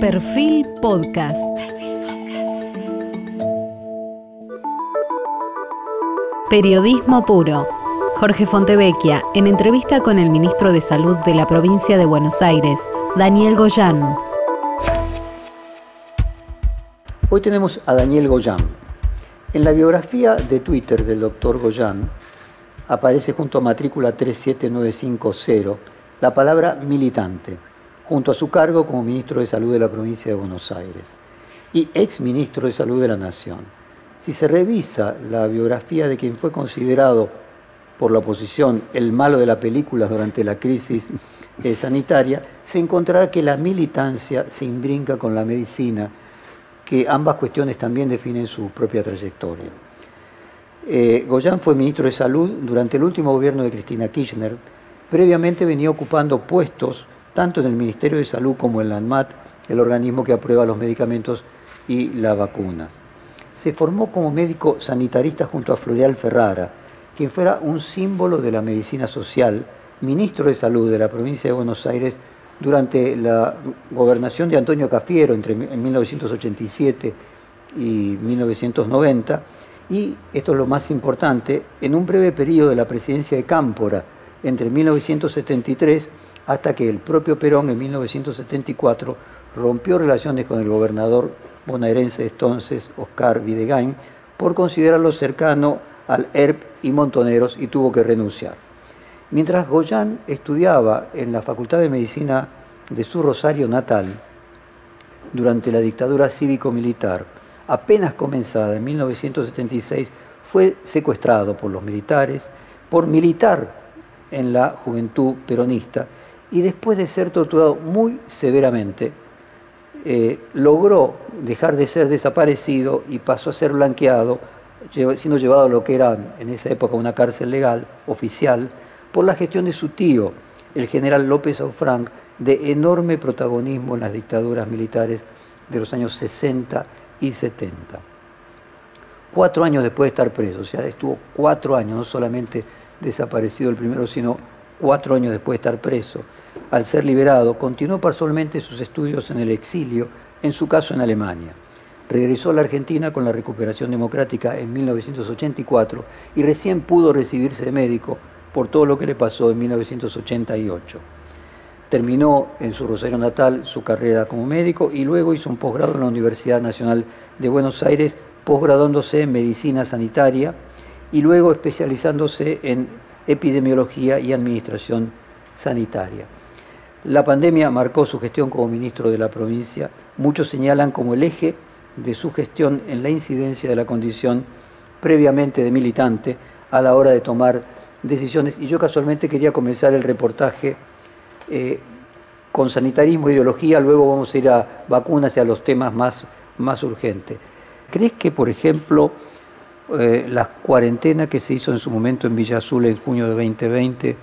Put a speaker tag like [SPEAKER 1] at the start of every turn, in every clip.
[SPEAKER 1] Perfil Podcast. Periodismo puro. Jorge Fontevecchia, en entrevista con el ministro de Salud de la provincia de Buenos Aires, Daniel Goyán.
[SPEAKER 2] Hoy tenemos a Daniel Goyán. En la biografía de Twitter del doctor Goyán aparece junto a matrícula 37950 la palabra militante, junto a su cargo como ministro de Salud de la provincia de Buenos Aires y ex ministro de Salud de la Nación. Si se revisa la biografía de quien fue considerado por la oposición el malo de la película durante la crisis eh, sanitaria, se encontrará que la militancia se imbrinca con la medicina, que ambas cuestiones también definen su propia trayectoria. Eh, Goyán fue ministro de Salud durante el último gobierno de Cristina Kirchner. Previamente venía ocupando puestos tanto en el Ministerio de Salud como en la ANMAT, el organismo que aprueba los medicamentos y las vacunas. Se formó como médico sanitarista junto a Floreal Ferrara, quien fuera un símbolo de la medicina social, ministro de Salud de la provincia de Buenos Aires durante la gobernación de Antonio Cafiero entre en 1987 y 1990 y, esto es lo más importante, en un breve periodo de la presidencia de Cámpora entre 1973 hasta que el propio Perón en 1974 rompió relaciones con el gobernador bonaerense entonces, Oscar Videgain, por considerarlo cercano al ERP y Montoneros y tuvo que renunciar. Mientras Goyán estudiaba en la Facultad de Medicina de su Rosario natal, durante la dictadura cívico-militar, apenas comenzada en 1976, fue secuestrado por los militares, por militar en la juventud peronista, y después de ser torturado muy severamente, eh, logró dejar de ser desaparecido y pasó a ser blanqueado siendo llevado a lo que era en esa época una cárcel legal, oficial, por la gestión de su tío, el general López Aufranc, de enorme protagonismo en las dictaduras militares de los años 60 y 70. Cuatro años después de estar preso, o sea, estuvo cuatro años, no solamente desaparecido el primero, sino cuatro años después de estar preso. Al ser liberado, continuó personalmente sus estudios en el exilio, en su caso en Alemania. Regresó a la Argentina con la recuperación democrática en 1984 y recién pudo recibirse de médico por todo lo que le pasó en 1988. Terminó en su Rosario natal su carrera como médico y luego hizo un posgrado en la Universidad Nacional de Buenos Aires, posgraduándose en medicina sanitaria y luego especializándose en epidemiología y administración sanitaria. La pandemia marcó su gestión como ministro de la provincia. Muchos señalan como el eje de su gestión en la incidencia de la condición previamente de militante a la hora de tomar decisiones. Y yo casualmente quería comenzar el reportaje eh, con sanitarismo e ideología, luego vamos a ir a vacunas y a los temas más, más urgentes. ¿Crees que, por ejemplo, eh, la cuarentena que se hizo en su momento en Villa Azul en junio de 2020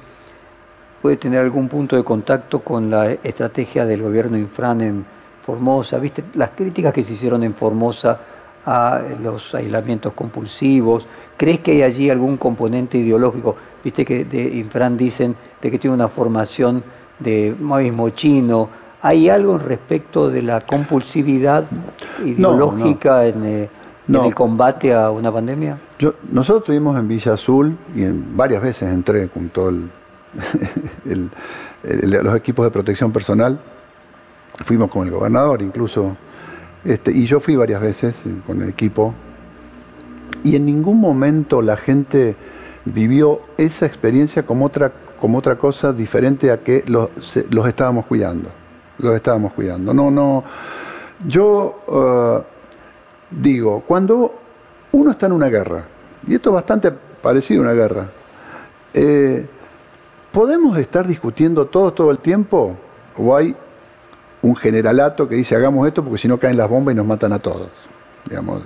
[SPEAKER 2] puede tener algún punto de contacto con la estrategia del gobierno Infran en Formosa, ¿viste? Las críticas que se hicieron en Formosa a los aislamientos compulsivos, ¿crees que hay allí algún componente ideológico? Viste que de Infran dicen de que tiene una formación de maoísmo chino. ¿Hay algo respecto de la compulsividad ideológica eh, En, el combate a una pandemia?
[SPEAKER 3] Yo, nosotros estuvimos en Villa Azul y en, varias veces entré con los equipos de protección personal Fuimos con el gobernador incluso, este, y yo fui varias veces con el equipo, y en ningún momento la gente vivió esa experiencia como otra, como otra cosa diferente a que los, los estábamos cuidando. Los estábamos cuidando. No, no. Yo uh, digo, cuando uno está en una guerra, y esto es bastante parecido a una guerra, eh, ¿podemos estar discutiendo todo, todo el tiempo? ¿O hay un generalato que dice hagamos esto porque si no caen las bombas y nos matan a todos. Digamos.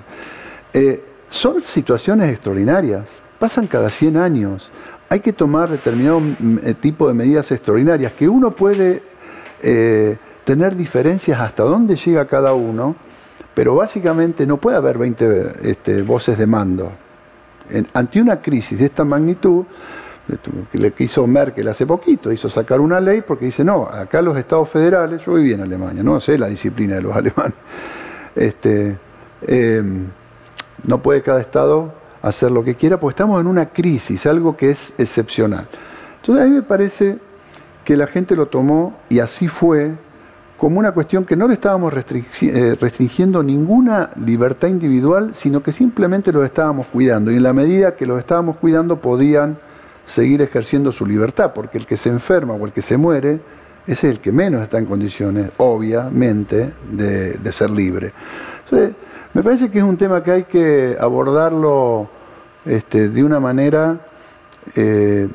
[SPEAKER 3] Eh, son situaciones extraordinarias, pasan cada 100 años. Hay que tomar determinado mm, eh, tipo de medidas extraordinarias que uno puede eh, tener diferencias hasta dónde llega cada uno, pero básicamente no puede haber 20 este, voces de mando. ante una crisis de esta magnitud, le quiso Merkel hace poquito, hizo sacar una ley porque dice, no, acá los estados federales, yo viví en Alemania, no sé la disciplina de los alemanes, este, em, no puede cada estado hacer lo que quiera, porque estamos en una crisis, algo que es excepcional. Entonces a mí me parece que la gente lo tomó, y así fue, como una cuestión que no le estábamos eh, restringiendo ninguna libertad individual, sino que simplemente los estábamos cuidando. Y en la medida que los estábamos cuidando podían seguir ejerciendo su libertad, porque el que se enferma o el que se muere, es el que menos está en condiciones, obviamente, de, ser libre. Entonces, me parece que es un tema que hay que abordarlo este, de una manera eh,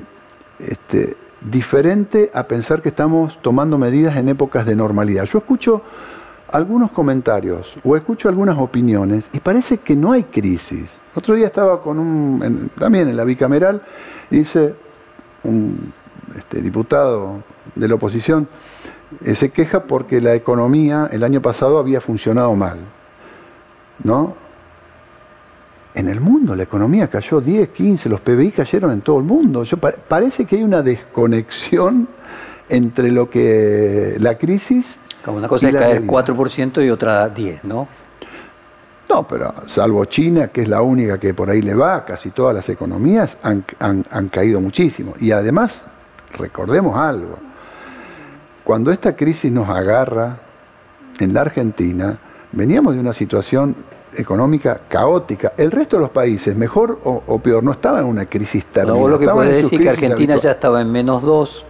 [SPEAKER 3] este, diferente a pensar que estamos tomando medidas en épocas de normalidad. Yo escucho algunos comentarios o escucho algunas opiniones y parece que no hay crisis. Otro día estaba con un, también en la bicameral, dice un este, diputado de la oposición, eh, se queja porque la economía el año pasado había funcionado mal. ¿No? En el mundo la economía cayó 10, 15, los PBI cayeron en todo el mundo. parece que hay una desconexión entre lo que la crisis...
[SPEAKER 2] Una cosa es caer 4% y otra 10, ¿no?
[SPEAKER 3] No, pero salvo China, que es la única que por ahí le va, casi todas las economías han, han caído muchísimo. Y además, recordemos algo, cuando esta crisis nos agarra en la Argentina, veníamos de una situación económica caótica. El resto de los países, mejor o, peor, no estaba en una crisis terrible.
[SPEAKER 2] No, lo que puede decir que Argentina ya estaba en menos 2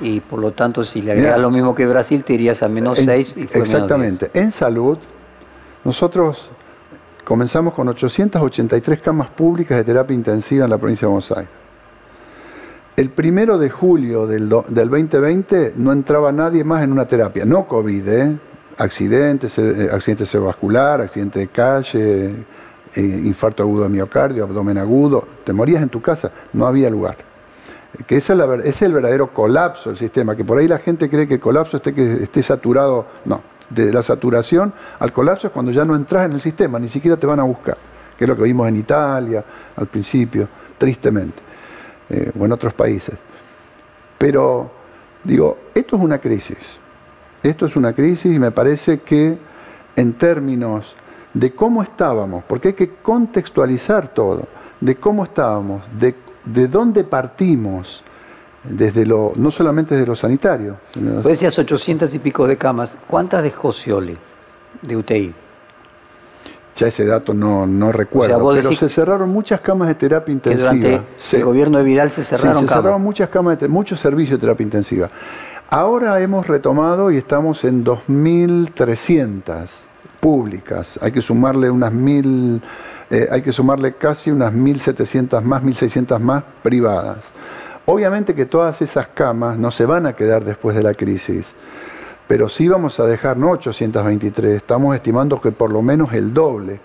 [SPEAKER 2] y por lo tanto si le agregas lo mismo que Brasil te irías a menos 6 y fue
[SPEAKER 3] Exactamente. En salud, nosotros comenzamos con 883 camas públicas de terapia intensiva en la provincia de Buenos Aires. El primero de julio del, del 2020 no entraba nadie más en una terapia, no COVID, ¿eh? accidentes, eh, accidente cerebrovascular, accidente de calle, eh, infarto agudo de miocardio, abdomen agudo, te morías en tu casa, no había lugar. Que es, es el verdadero colapso del sistema, que por ahí la gente cree que el colapso esté, que esté saturado, no, de la saturación al colapso es cuando ya no entras en el sistema, ni siquiera te van a buscar, que es lo que vimos en Italia al principio, tristemente, eh, o en otros países. Pero, digo, esto es una crisis esto es una crisis y me parece que en términos de cómo estábamos, porque hay que contextualizar todo, de cómo estábamos, de, de dónde partimos, desde lo, no solamente desde lo sanitario.
[SPEAKER 2] Vos decías 800 y pico de camas, ¿cuántas dejó Scioli de UTI?
[SPEAKER 3] Ya ese dato no, no recuerdo, pero se cerraron muchas camas de terapia intensiva. durante
[SPEAKER 2] el gobierno de Vidal se cerraron
[SPEAKER 3] sí, se cerraron muchas camas, de, muchos servicios de terapia intensiva. Ahora hemos retomado y estamos en 2.300 públicas. Hay que sumarle unas mil, eh, hay que sumarle casi unas 1.700 más, 1.600 más privadas. Obviamente que todas esas camas no se van a quedar después de la crisis, pero sí vamos a dejar no 823, estamos estimando que por lo menos el doble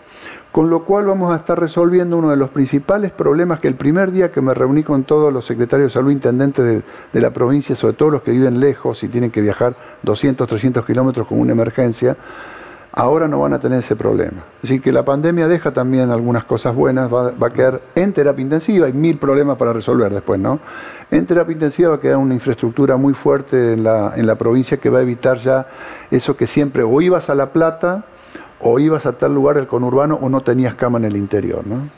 [SPEAKER 3] con lo cual vamos a estar resolviendo uno de los principales problemas que el primer día que me reuní con todos los secretarios de salud intendentes de, la provincia, sobre todo los que viven lejos y tienen que viajar 200, 300 kilómetros con una emergencia, ahora no van a tener ese problema. Así que la pandemia deja también algunas cosas buenas, va, a quedar en terapia intensiva, hay mil problemas para resolver después, ¿no? En terapia intensiva va a quedar una infraestructura muy fuerte en la, en la provincia que va a evitar ya eso que siempre o ibas a La Plata, o ibas a tal lugar del conurbano o no tenías cama en el interior. ¿no?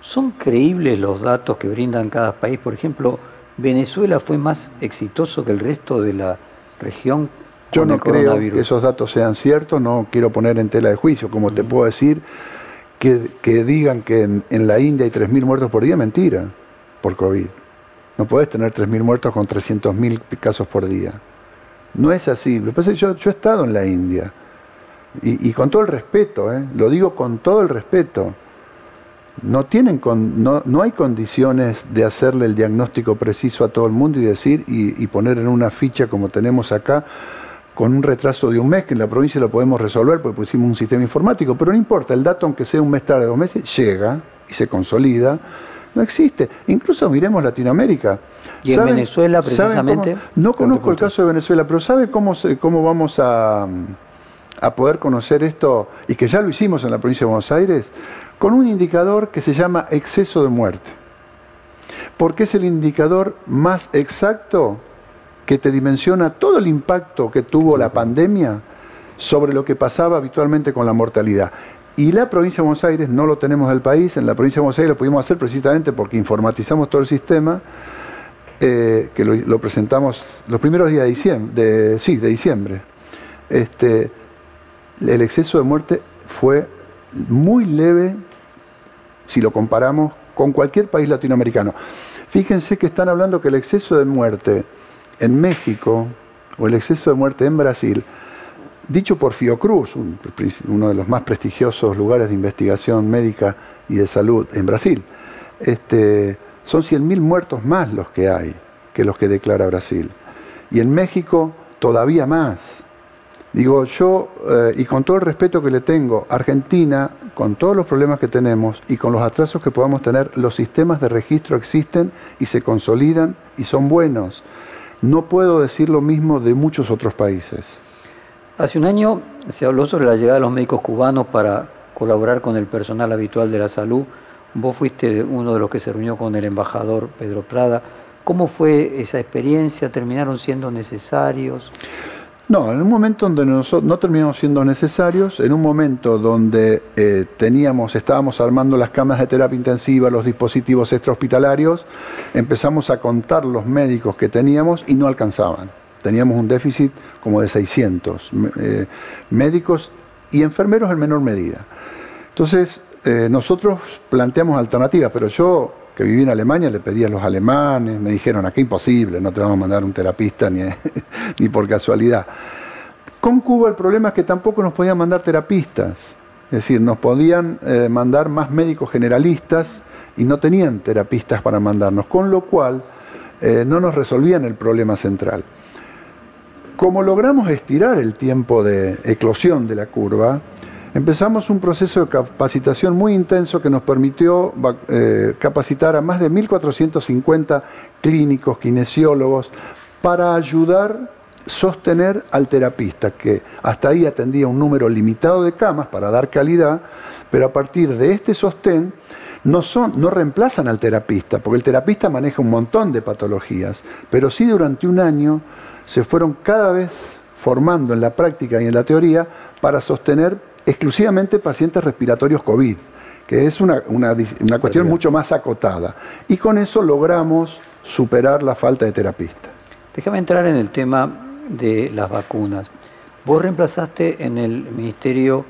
[SPEAKER 2] ¿Son creíbles los datos que brindan cada país? Por ejemplo, ¿Venezuela fue más exitoso que el resto de la región?
[SPEAKER 3] Yo no creo que esos datos sean ciertos, no quiero poner en tela de juicio, como te puedo decir, que, digan que en, la India hay 3.000 muertos por día, mentira, por COVID. No puedes tener 3.000 muertos con 300.000 casos por día. No es así. Lo que pasa es que yo, yo he estado en la India y, con todo el respeto, ¿eh? lo digo con todo el respeto, no, tienen no, no, hay condiciones de hacerle el diagnóstico preciso a todo el mundo y decir y, poner en una ficha como tenemos acá, con un retraso de un mes, que en la provincia lo podemos resolver porque pusimos un sistema informático, pero no importa, el dato aunque sea un mes tarde, dos meses, llega y se consolida. No existe. Incluso miremos Latinoamérica.
[SPEAKER 2] ¿Y en Venezuela precisamente?
[SPEAKER 3] no conozco el caso de Venezuela, pero ¿sabe cómo, cómo vamos a a poder conocer esto, y que ya lo hicimos en la provincia de Buenos Aires, con un indicador que se llama exceso de muerte. porque es el indicador más exacto que te dimensiona todo el impacto que tuvo la pandemia sobre lo que pasaba habitualmente con la mortalidad. Y la provincia de Buenos Aires no lo tenemos del país, en la provincia de Buenos Aires lo pudimos hacer precisamente porque informatizamos todo el sistema, eh, que lo, presentamos los primeros días de diciembre, sí, de diciembre. Este, el exceso de muerte fue muy leve si lo comparamos con cualquier país latinoamericano. Fíjense que están hablando que el exceso de muerte en México o el exceso de muerte en Brasil, dicho por Fiocruz, uno de los más prestigiosos lugares de investigación médica y de salud en Brasil, este, son 100.000 muertos más los que hay que los que declara Brasil. Y en México todavía más. Digo, yo, eh, y con todo el respeto que le tengo, Argentina, con todos los problemas que tenemos y con los atrasos que podamos tener, los sistemas de registro existen y se consolidan y son buenos. No puedo decir lo mismo de muchos otros países.
[SPEAKER 2] Hace un año se habló sobre la llegada de los médicos cubanos para colaborar con el personal habitual de la salud. Vos fuiste uno de los que se reunió con el embajador Pedro Prada. ¿Cómo fue esa experiencia? ¿Terminaron siendo necesarios?
[SPEAKER 3] No, en un momento donde nosotros no terminamos siendo necesarios, en un momento donde eh, teníamos, estábamos armando las camas de terapia intensiva, los dispositivos extrahospitalarios, empezamos a contar los médicos que teníamos y no alcanzaban. Teníamos un déficit como de 600 eh, médicos y enfermeros en menor medida. Entonces, eh, nosotros planteamos alternativas, pero yo que viví en Alemania, le pedí a los alemanes, me dijeron, aquí imposible, no te vamos a mandar un terapista ni, ni por casualidad. Con Cuba el problema es que tampoco nos podían mandar terapistas, es decir, nos podían eh, mandar más médicos generalistas y no tenían terapistas para mandarnos, con lo cual eh, no nos resolvían el problema central. Como logramos estirar el tiempo de eclosión de la curva, Empezamos un proceso de capacitación muy intenso que nos permitió eh, capacitar a más de 1.450 clínicos, kinesiólogos, para ayudar sostener al terapista, que hasta ahí atendía un número limitado de camas para dar calidad, pero a partir de este sostén no, no reemplazan al terapista, porque el terapista maneja un montón de patologías, pero sí durante un año se fueron cada vez formando en la práctica y en la teoría para sostener exclusivamente pacientes respiratorios COVID, que es una, cuestión mucho más acotada. Y con eso logramos superar la falta de terapista.
[SPEAKER 2] Déjame entrar en el tema de las vacunas. Vos reemplazaste en el Ministerio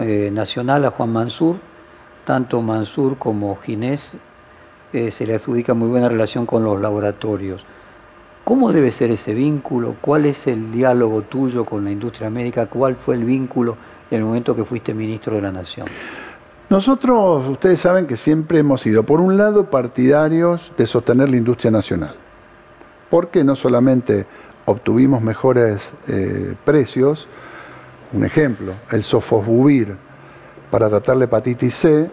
[SPEAKER 2] eh, Nacional a Juan Mansur, tanto Mansur como Ginés eh, se le adjudica muy buena relación con los laboratorios. ¿Cómo debe ser ese vínculo? ¿Cuál es el diálogo tuyo con la industria médica? ¿Cuál fue el vínculo en el momento que fuiste ministro de la Nación?
[SPEAKER 3] Nosotros, ustedes saben que siempre hemos sido, por un lado, partidarios de sostener la industria nacional, porque no solamente obtuvimos mejores eh, precios, un ejemplo, el sofosbuvir para tratar la hepatitis C,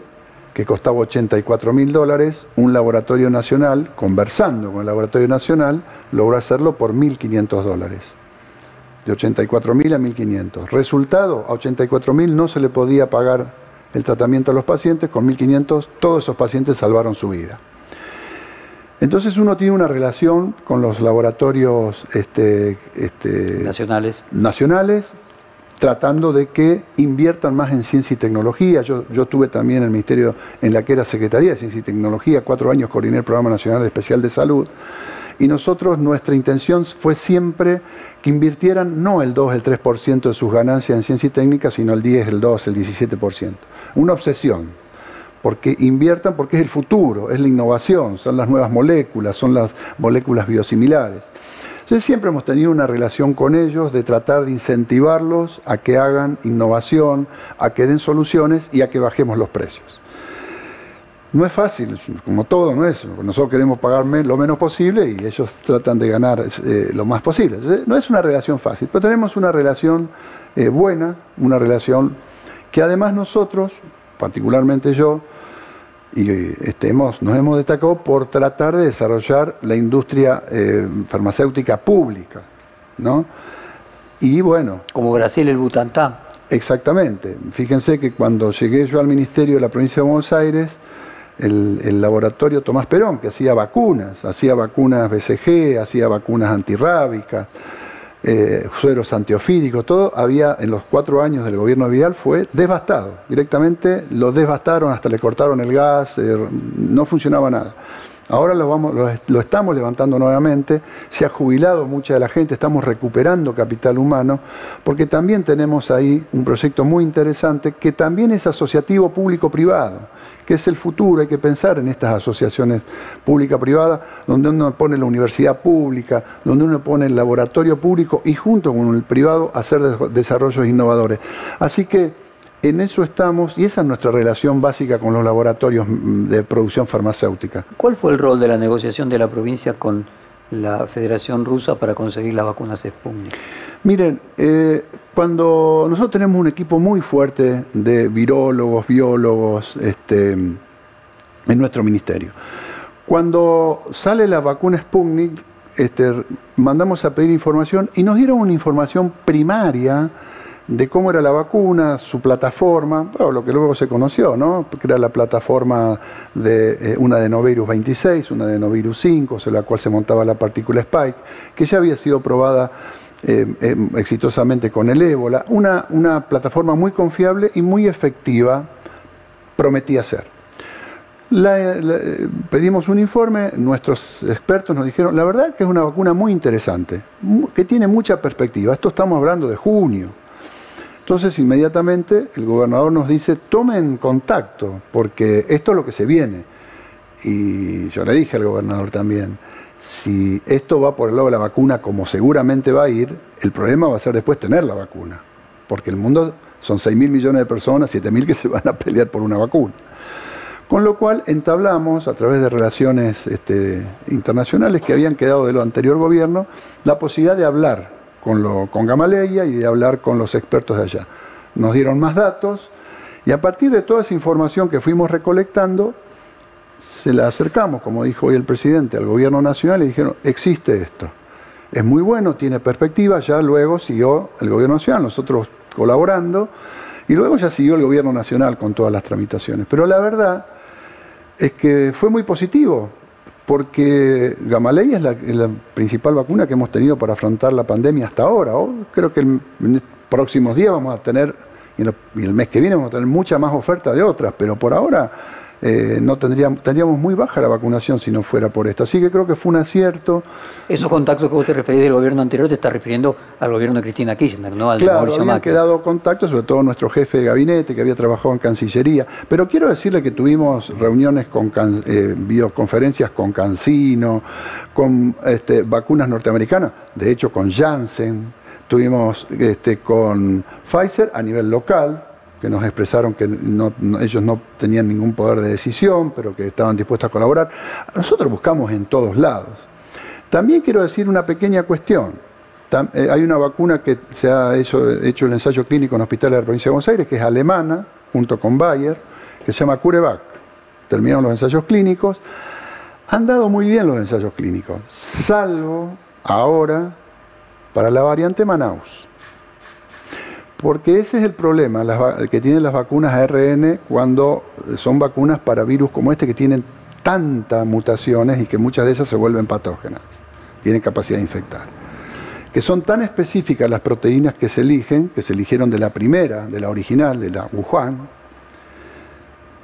[SPEAKER 3] que costaba 84 mil dólares, un laboratorio nacional, conversando con el laboratorio nacional, logró hacerlo por 1.500 dólares de 84.000 a 1.500. Resultado, a 84.000 no se le podía pagar el tratamiento a los pacientes, con 1.500 todos esos pacientes salvaron su vida. Entonces uno tiene una relación con los laboratorios este, este,
[SPEAKER 2] nacionales.
[SPEAKER 3] nacionales, tratando de que inviertan más en ciencia y tecnología. Yo, yo estuve también en el Ministerio, en la que era Secretaría de Ciencia y Tecnología, cuatro años coordiné el Programa Nacional Especial de Salud, y nosotros, nuestra intención fue siempre que invirtieran no el 2, el 3% de sus ganancias en ciencia y técnica, sino el 10, el 2, el 17%. Una obsesión, porque inviertan porque es el futuro, es la innovación, son las nuevas moléculas, son las moléculas biosimilares. Entonces siempre hemos tenido una relación con ellos de tratar de incentivarlos a que hagan innovación, a que den soluciones y a que bajemos los precios. No es fácil, como todo, no es. Nosotros queremos pagar lo menos posible y ellos tratan de ganar eh, lo más posible. no es una relación fácil, pero tenemos una relación eh, buena, una relación que además nosotros, particularmente yo, y este, nos hemos destacado por tratar de desarrollar la industria eh, farmacéutica pública, ¿no? Y bueno.
[SPEAKER 2] Como Brasil el Butantán.
[SPEAKER 3] Exactamente. Fíjense que cuando llegué yo al Ministerio de la Provincia de Buenos Aires, el, laboratorio Tomás Perón, que hacía vacunas, hacía vacunas BCG, hacía vacunas antirrábicas, eh, sueros antiofídicos, todo había en los cuatro años del gobierno de Vidal fue devastado. Directamente lo devastaron, hasta le cortaron el gas, eh, no funcionaba nada. Ahora lo, vamos, lo, estamos levantando nuevamente, se ha jubilado mucha de la gente, estamos recuperando capital humano, porque también tenemos ahí un proyecto muy interesante que también es asociativo público-privado que es el futuro, hay que pensar en estas asociaciones pública-privada, donde uno pone la universidad pública, donde uno pone el laboratorio público y junto con el privado hacer desarrollos innovadores. Así que en eso estamos y esa es nuestra relación básica con los laboratorios de producción farmacéutica.
[SPEAKER 2] ¿Cuál fue el rol de la negociación de la provincia con la Federación Rusa para conseguir las vacunas Sputnik?
[SPEAKER 3] Miren, eh, cuando nosotros tenemos un equipo muy fuerte de virólogos, biólogos, este, en nuestro ministerio. Cuando sale la vacuna Sputnik, este, mandamos a pedir información y nos dieron una información primaria de cómo era la vacuna, su plataforma, lo que luego se conoció, ¿no? que era la plataforma de eh, una de Novirus 26, una de Novirus 5, sobre la cual se montaba la partícula Spike, que ya había sido probada eh, eh, exitosamente con el ébola, una, una plataforma muy confiable y muy efectiva prometía ser. pedimos un informe, nuestros expertos nos dijeron, la verdad que es una vacuna muy interesante, que tiene mucha perspectiva. Esto estamos hablando de junio. Entonces inmediatamente el gobernador nos dice, tomen contacto, porque esto es lo que se viene. Y yo le dije al gobernador también, si esto va por el lado de la vacuna como seguramente va a ir, el problema va a ser después tener la vacuna, porque el mundo son 6 mil millones de personas, 7 mil que se van a pelear por una vacuna. Con lo cual entablamos, a través de relaciones este, internacionales que habían quedado de lo anterior gobierno, la posibilidad de hablar con, Gamaleya y de hablar con los expertos de allá. Nos dieron más datos y a partir de toda esa información que fuimos recolectando, se la acercamos, como dijo hoy el presidente, al gobierno nacional y dijeron, existe esto. Es muy bueno, tiene perspectiva, ya luego siguió el gobierno nacional, nosotros colaborando, y luego ya siguió el gobierno nacional con todas las tramitaciones. Pero la verdad es que fue muy positivo, porque Gamalei es la, principal vacuna que hemos tenido para afrontar la pandemia hasta ahora. creo que en los próximos días vamos a tener, y el mes que viene vamos a tener mucha más oferta de otras, pero por ahora eh, no tendríamos, tendríamos muy baja la vacunación si no fuera por esto. Así que creo que fue un acierto.
[SPEAKER 2] Esos contactos que usted refería del gobierno anterior te está refiriendo al gobierno de Cristina Kirchner, ¿no? Al
[SPEAKER 3] claro, habían quedado contactos, sobre todo nuestro jefe de gabinete que había trabajado en Cancillería. Pero quiero decirle que tuvimos reuniones con eh, videoconferencias con Cancino, con este, vacunas norteamericanas, de hecho con Janssen, tuvimos este, con Pfizer a nivel local, que nos expresaron que ellos no tenían ningún poder de decisión, pero que estaban dispuestos a colaborar. Nosotros buscamos en todos lados. También quiero decir una pequeña cuestión. Eh, hay una vacuna que se ha hecho, hecho el ensayo clínico en hospitales de la provincia de Buenos Aires, que es alemana, junto con Bayer, que se llama CureVac. Terminaron los ensayos clínicos. Han dado muy bien los ensayos clínicos, salvo ahora para la variante Manaus. Porque ese es el problema que tienen las vacunas ARN cuando son vacunas para virus como este que tienen tantas mutaciones y que muchas de esas se vuelven patógenas, tienen capacidad de infectar. Que son tan específicas las proteínas que se eligen, que se eligieron de la primera, de la original, de la Wuhan,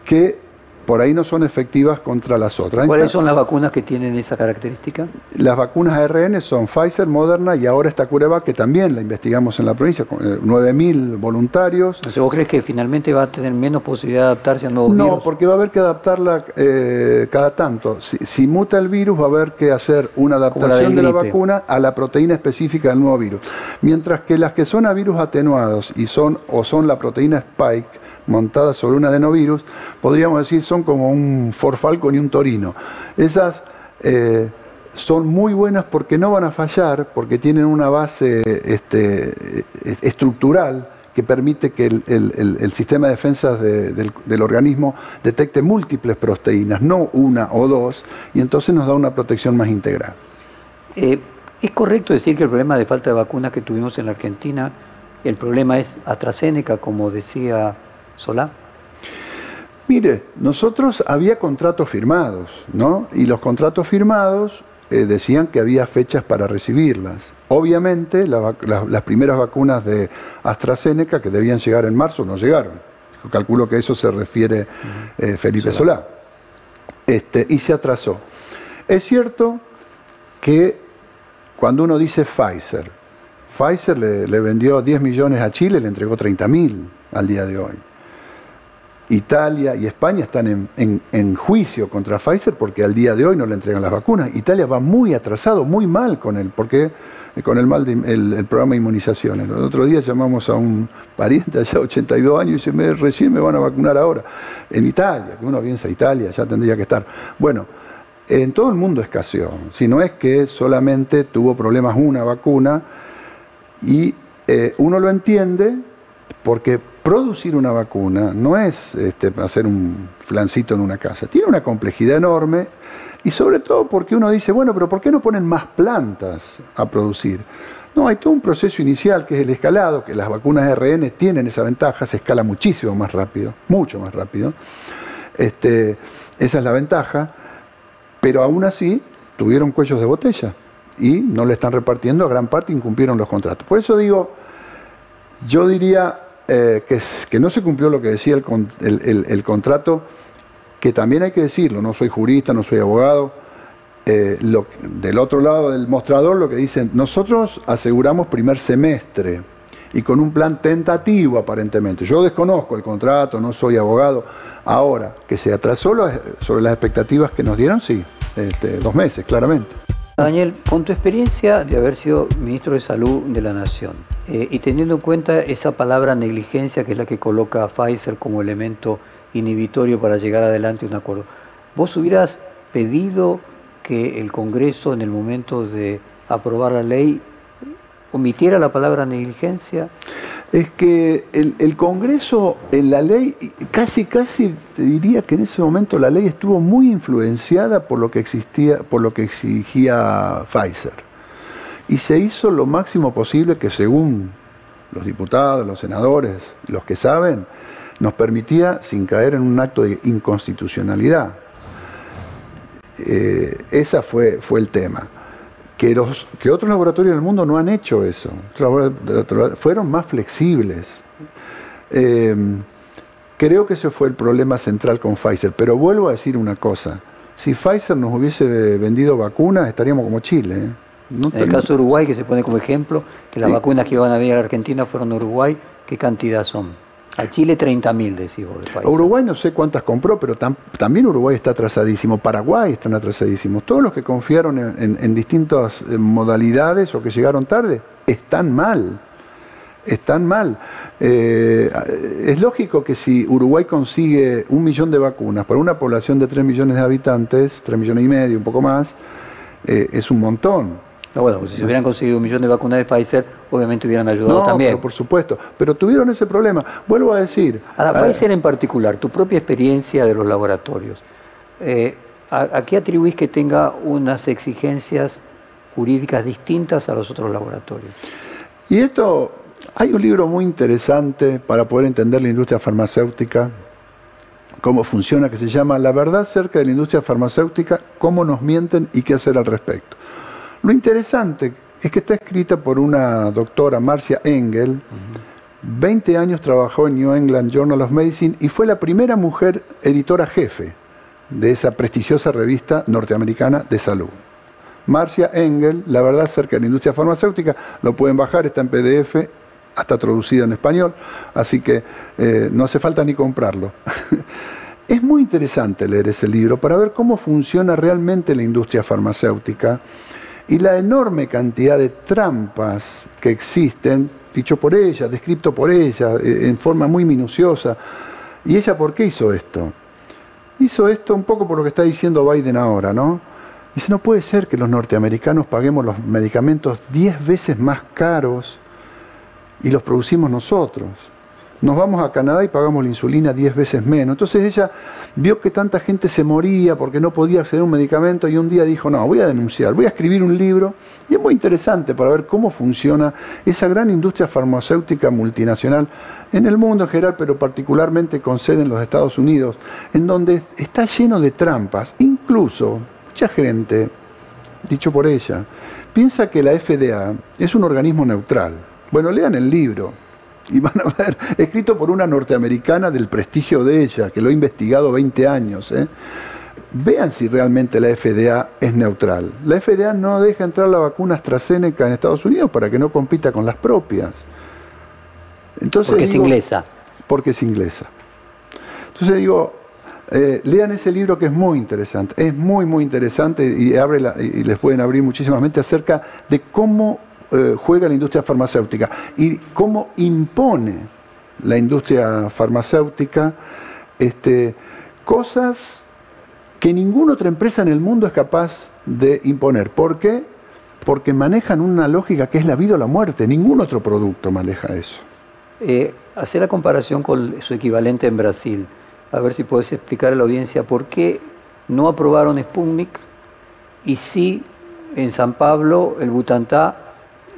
[SPEAKER 3] que por ahí no son efectivas contra las otras.
[SPEAKER 2] ¿Cuáles son las vacunas que tienen esa característica?
[SPEAKER 3] Las vacunas ARN son Pfizer, Moderna y ahora está CureVac, que también la investigamos en la provincia, con 9.000 eh, voluntarios.
[SPEAKER 2] ¿Vos crees que finalmente va a tener menos posibilidad de adaptarse a nuevos virus?
[SPEAKER 3] No, porque va a haber que adaptarla eh, cada tanto. Si, muta el virus, va a haber que hacer una adaptación de la vacuna a la proteína específica del nuevo virus. Mientras que las que son a virus atenuados y son o son la proteína Spike, montadas sobre un adenovirus, podríamos decir son como un forfalcon y un torino. Esas eh, son muy buenas porque no van a fallar, porque tienen una base este, estructural que permite que el, sistema de defensa del, organismo detecte múltiples proteínas, no una o dos, y entonces nos da una protección más integral.
[SPEAKER 2] Eh, ¿Es correcto decir que el problema de falta de vacunas que tuvimos en la Argentina, el problema es AstraZeneca, como decía Solá?
[SPEAKER 3] Mire, nosotros había contratos firmados, ¿no? Y los contratos firmados eh, decían que había fechas para recibirlas. Obviamente, las primeras vacunas de AstraZeneca que debían llegar en marzo no llegaron. Calculo que a eso se refiere eh, Felipe Solá. Este, y se atrasó. Es cierto que cuando uno dice Pfizer, Pfizer le, vendió 10 millones a Chile, le entregó 30 mil al día de hoy. Italia y España están en, juicio contra Pfizer porque al día de hoy no le entregan las vacunas. Italia va muy atrasado, muy mal con él, porque con el mal el, programa de inmunizaciones. El otro día llamamos a un pariente allá 82 años y dice, recién me van a vacunar ahora. En Italia, que uno piensa Italia, ya tendría que estar. Bueno, en todo el mundo escaseó. Si no es que solamente tuvo problemas una vacuna y eh, uno lo entiende porque producir una vacuna no es este, hacer un flancito en una casa, tiene una complejidad enorme y sobre todo porque uno dice, bueno, pero ¿por qué no ponen más plantas a producir? No, hay todo un proceso inicial que es el escalado, que las vacunas RN tienen esa ventaja, se escala muchísimo más rápido, mucho más rápido. Este, esa es la ventaja, pero aún así tuvieron cuellos de botella y no le están repartiendo, a gran parte incumplieron los contratos. Por eso digo, yo diría eh, que, no se cumplió lo que decía el, contrato, que también hay que decirlo, no soy jurista, no soy abogado, eh, del otro lado del mostrador lo que dicen, nosotros aseguramos primer semestre y con un plan tentativo aparentemente. Yo desconozco el contrato, no soy abogado. Ahora, que se atrasó sobre las expectativas que nos dieron, sí, este, dos meses, claramente.
[SPEAKER 2] Daniel, con tu experiencia de haber sido ministro de Salud de la Nación eh, y teniendo en cuenta esa palabra negligencia que es la que coloca a Pfizer como elemento inhibitorio para llegar adelante a un acuerdo, ¿vos hubieras pedido que el Congreso en el momento de aprobar la ley omitiera la palabra negligencia?
[SPEAKER 3] Es que el, Congreso en la ley, casi casi te diría que en ese momento la ley estuvo muy influenciada por lo que existía, por lo que exigía Pfizer. Y se hizo lo máximo posible que según los diputados, los senadores, los que saben, nos permitía sin caer en un acto de inconstitucionalidad. Eh, ese fue, fue el tema que, los, que otros laboratorios del mundo no han hecho eso. Fueron más flexibles. Em, creo que ese fue el problema central con Pfizer. Pero vuelvo a decir una cosa. Si Pfizer nos hubiese vendido vacunas, estaríamos como Chile. ¿eh?
[SPEAKER 2] en el caso de Uruguay, que se pone como ejemplo, que las vacunas que iban a venir a Argentina fueron a Uruguay, ¿qué cantidad son? A Chile 30.000, decís vos, de
[SPEAKER 3] A Uruguay no sé cuántas compró, pero también Uruguay está atrasadísimo. Paraguay están atrasadísimos. Todos los que confiaron en, distintas eh, modalidades o que llegaron tarde, están mal. Están mal. Eh, es lógico que si Uruguay consigue un millón de vacunas para una población de 3 millones de habitantes, 3 millones y medio, un poco más, eh, es un montón
[SPEAKER 2] bueno, pues si se hubieran conseguido un millón de vacunas de Pfizer, obviamente hubieran ayudado también.
[SPEAKER 3] Pero por supuesto, pero tuvieron ese problema. Vuelvo a decir.
[SPEAKER 2] A la Pfizer en particular, tu propia experiencia de los laboratorios, eh, ¿a, qué atribuís que tenga unas exigencias jurídicas distintas a los otros laboratorios?
[SPEAKER 3] Y esto, hay un libro muy interesante para poder entender la industria farmacéutica, cómo funciona, que se llama La verdad cerca de la industria farmacéutica, cómo nos mienten y qué hacer al respecto. Lo interesante es que está escrita por una doctora, Marcia Engel. 20 años trabajó en New England Journal of Medicine y fue la primera mujer editora jefe de esa prestigiosa revista norteamericana de salud. Marcia Engel, la verdad acerca de la industria farmacéutica, lo pueden bajar, está en PDF, hasta traducida en español, así que eh, no hace falta ni comprarlo. es muy interesante leer ese libro para ver cómo funciona realmente la industria farmacéutica y la enorme cantidad de trampas que existen, dicho por ella, descrito por ella, eh, en forma muy minuciosa. ¿Y ella por qué hizo esto? Hizo esto un poco por lo que está diciendo Biden ahora, ¿no? Dice, no puede ser que los norteamericanos paguemos los medicamentos 10 veces más caros y los producimos nosotros. Nos vamos a Canadá y pagamos la insulina 10 veces menos. Entonces ella vio que tanta gente se moría porque no podía acceder a un medicamento y un día dijo, no, voy a denunciar, voy a escribir un libro. Y es muy interesante para ver cómo funciona esa gran industria farmacéutica multinacional en el mundo en general, pero particularmente con sede en los Estados Unidos, en donde está lleno de trampas. Incluso mucha gente, dicho por ella, piensa que la FDA es un organismo neutral. Bueno, lean el libro y van a ver, escrito por una norteamericana del prestigio de ella, que lo ha investigado 20 años. ¿eh? Vean si realmente la FDA es neutral. La FDA no deja entrar la vacuna AstraZeneca en Estados Unidos para que no compita con las propias.
[SPEAKER 2] Entonces, porque es inglesa.
[SPEAKER 3] Porque es inglesa. Entonces digo, eh, lean ese libro que es muy interesante, es muy, muy interesante y, abre y les pueden abrir muchísimas mentes acerca de cómo eh, juega la industria farmacéutica y cómo impone la industria farmacéutica este, cosas que ninguna otra empresa en el mundo es capaz de imponer. ¿Por qué? Porque manejan una lógica que es la vida o la muerte. Ningún otro producto maneja eso.
[SPEAKER 2] Eh, hacer la comparación con su equivalente en Brasil. A ver si puedes explicar a la audiencia por qué no aprobaron Sputnik y sí en San Pablo el Butantá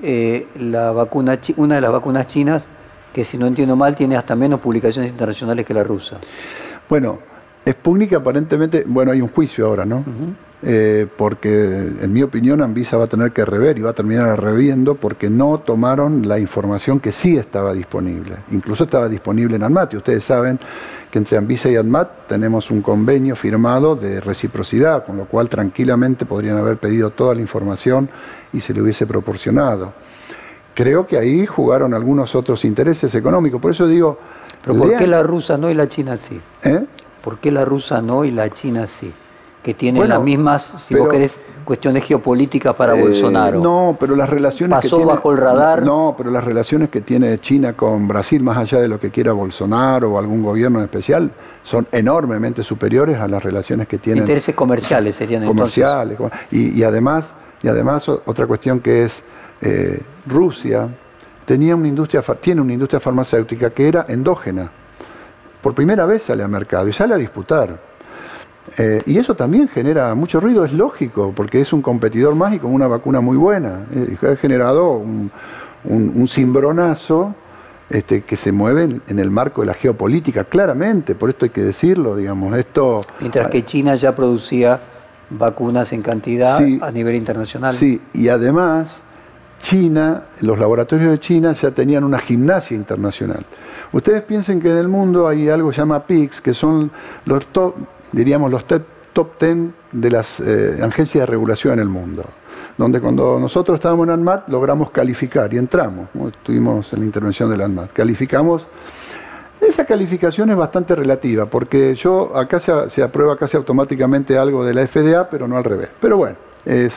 [SPEAKER 2] eh, la vacuna, una de las vacunas chinas que si no entiendo mal tiene hasta menos publicaciones internacionales que la rusa.
[SPEAKER 3] Bueno, Sputnik aparentemente, bueno, hay un juicio ahora, ¿no? Eh, porque en mi opinión Anvisa va a tener que rever y va a terminar reviendo porque no tomaron la información que sí estaba disponible. Incluso estaba disponible en ANMAT y ustedes saben que entre Anvisa y ANMAT tenemos un convenio firmado de reciprocidad, con lo cual tranquilamente podrían haber pedido toda la información y se le hubiese proporcionado. Creo que ahí jugaron algunos otros intereses económicos, por eso digo...
[SPEAKER 2] ¿Pero por qué la rusa no y la china sí? ¿Eh? ¿Por qué la rusa no y la china sí? Que tienen las mismas, si vos querés, cuestiones geopolíticas para eh, Bolsonaro.
[SPEAKER 3] No, pero las relaciones
[SPEAKER 2] pasó bajo el radar.
[SPEAKER 3] No, pero las relaciones que tiene China con Brasil, más allá de lo que quiera Bolsonaro o algún gobierno en especial, son enormemente superiores a las relaciones que tienen.
[SPEAKER 2] Intereses comerciales serían
[SPEAKER 3] comerciales. Y, además, y además otra cuestión que es eh, Rusia tenía una industria, tiene una industria farmacéutica que era endógena. Por primera vez sale al mercado y sale a disputar. Eh, y eso también genera mucho ruido, es lógico, porque es un competidor más y con una vacuna muy buena. Eh, ha generado un, un, cimbronazo este, que se mueve en, el marco de la geopolítica, claramente, por esto hay que decirlo, digamos. Esto,
[SPEAKER 2] Mientras que China ya producía vacunas en cantidad a nivel internacional.
[SPEAKER 3] Sí, y además China, los laboratorios de China ya tenían una gimnasia internacional. Ustedes piensen que en el mundo hay algo que se llama PICS, que son los top diríamos, los top, top ten de las eh, agencias de regulación en el mundo. Donde cuando nosotros estábamos en ANMAT logramos calificar y entramos, estuvimos en la intervención del ANMAT, calificamos. Esa calificación es bastante relativa, porque yo acá se, aprueba casi automáticamente algo de la FDA, pero no al revés. Pero bueno, es,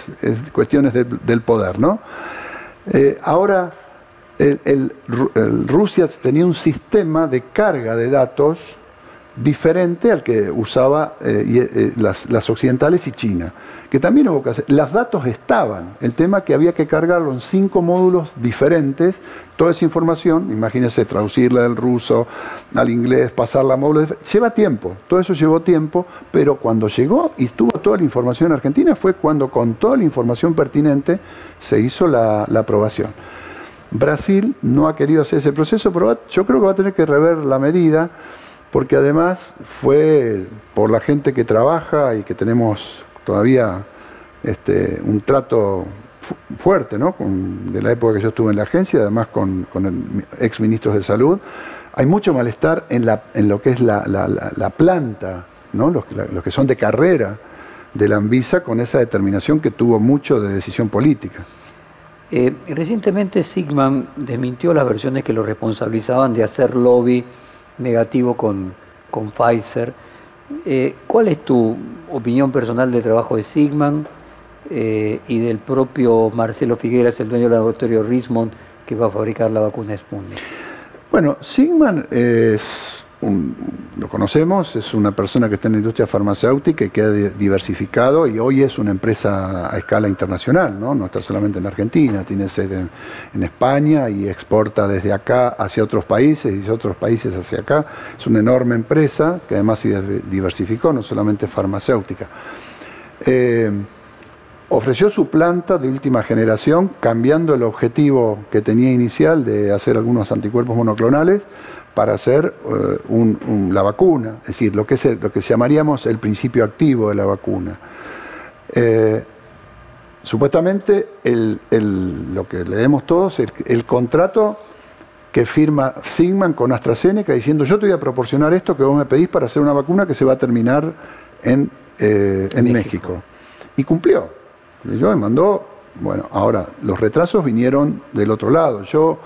[SPEAKER 3] cuestiones del poder, ¿no? Eh, ahora, Rusia tenía un sistema de carga de datos diferente al que usaba eh, eh, las, occidentales y China, que también hubo que hacer. Las datos estaban, el tema que había que cargarlo en cinco módulos diferentes, toda esa información, imagínense traducirla del ruso al inglés, pasarla a módulos, lleva tiempo, todo eso llevó tiempo, pero cuando llegó y tuvo toda la información en Argentina fue cuando con toda la información pertinente se hizo la, la aprobación. Brasil no ha querido hacer ese proceso, pero yo creo que va a tener que rever la medida porque además fue por la gente que trabaja y que tenemos todavía este, un trato fuerte, ¿no? de la época que yo estuve en la agencia, además con, con el ex ministros de salud, hay mucho malestar en, la, lo que es la, planta, ¿no? Los, que son de carrera de la Anvisa con esa determinación que tuvo mucho de decisión política.
[SPEAKER 2] Eh, recientemente Sigman desmintió las versiones que lo responsabilizaban de hacer lobby negativo con, con Pfizer. Eh, ¿Cuál es tu opinión personal del trabajo de Sigman eh, y del propio Marcelo Figueras, el dueño del laboratorio Rismond, que va a fabricar la vacuna Sputnik?
[SPEAKER 3] Bueno, Sigman es lo conocemos, es una persona que está en la industria farmacéutica y que ha diversificado y hoy es una empresa a escala internacional, ¿no? no está solamente en Argentina, tiene sede en, España y exporta desde acá hacia otros países y de otros países hacia acá. Es una enorme empresa que además se diversificó, no solamente farmacéutica. Eh, ofreció su planta de última generación cambiando el objetivo que tenía inicial de hacer algunos anticuerpos monoclonales para hacer eh, la vacuna, es decir, lo que, es lo que llamaríamos el principio activo de la vacuna. Eh, supuestamente lo que leemos todos es el contrato que firma Sigman con AstraZeneca diciendo yo te voy a proporcionar esto que vos me pedís para hacer una vacuna que se va a terminar en, eh, en México. Y cumplió. Yo me mandó, bueno, ahora los retrasos vinieron del otro lado. Yo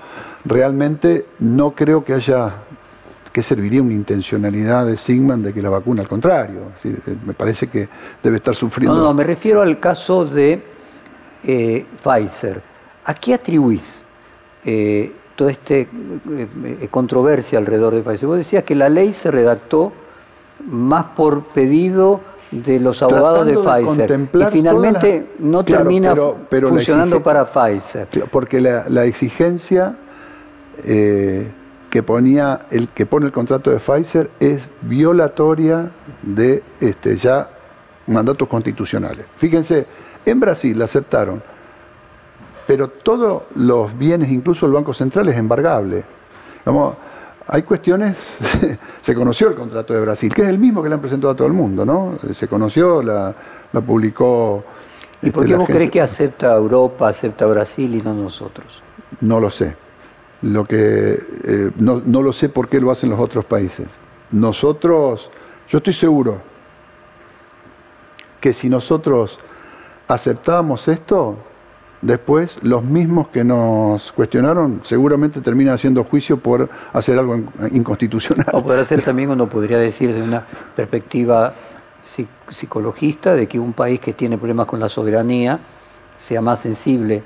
[SPEAKER 3] realmente no creo que haya que serviría una intencionalidad de Sigman de que la vacuna, al contrario. Eh, me parece que debe estar sufriendo.
[SPEAKER 2] No, no, me refiero al caso de eh, Pfizer. ¿A qué atribuís eh, toda esta controversia alrededor de Pfizer? Vos decías que la ley se redactó más por pedido de los abogados de Pfizer y finalmente no termina funcionando para Pfizer.
[SPEAKER 3] Porque la exigencia eh, que ponía el que pone el contrato de Pfizer es violatoria de este, ya mandatos constitucionales. Fíjense, en Brasil la aceptaron, pero todos los bienes, incluso el Banco Central, es embargable. hay cuestiones, se conoció el contrato de Brasil, que es el mismo que le han presentado a todo el mundo, ¿no? Se conoció, la, publicó.
[SPEAKER 2] ¿Y por este, qué vos crees que acepta Europa, acepta Brasil y no nosotros?
[SPEAKER 3] No lo sé. Lo que eh, no, no lo sé por qué lo hacen los otros países. Nosotros, yo estoy seguro que si nosotros aceptábamos esto, después los mismos que nos cuestionaron seguramente terminan haciendo juicio por hacer algo inconstitucional.
[SPEAKER 2] O podrá ser también, uno podría decir, de una perspectiva psicologista, de que un país que tiene problemas con la soberanía sea más sensible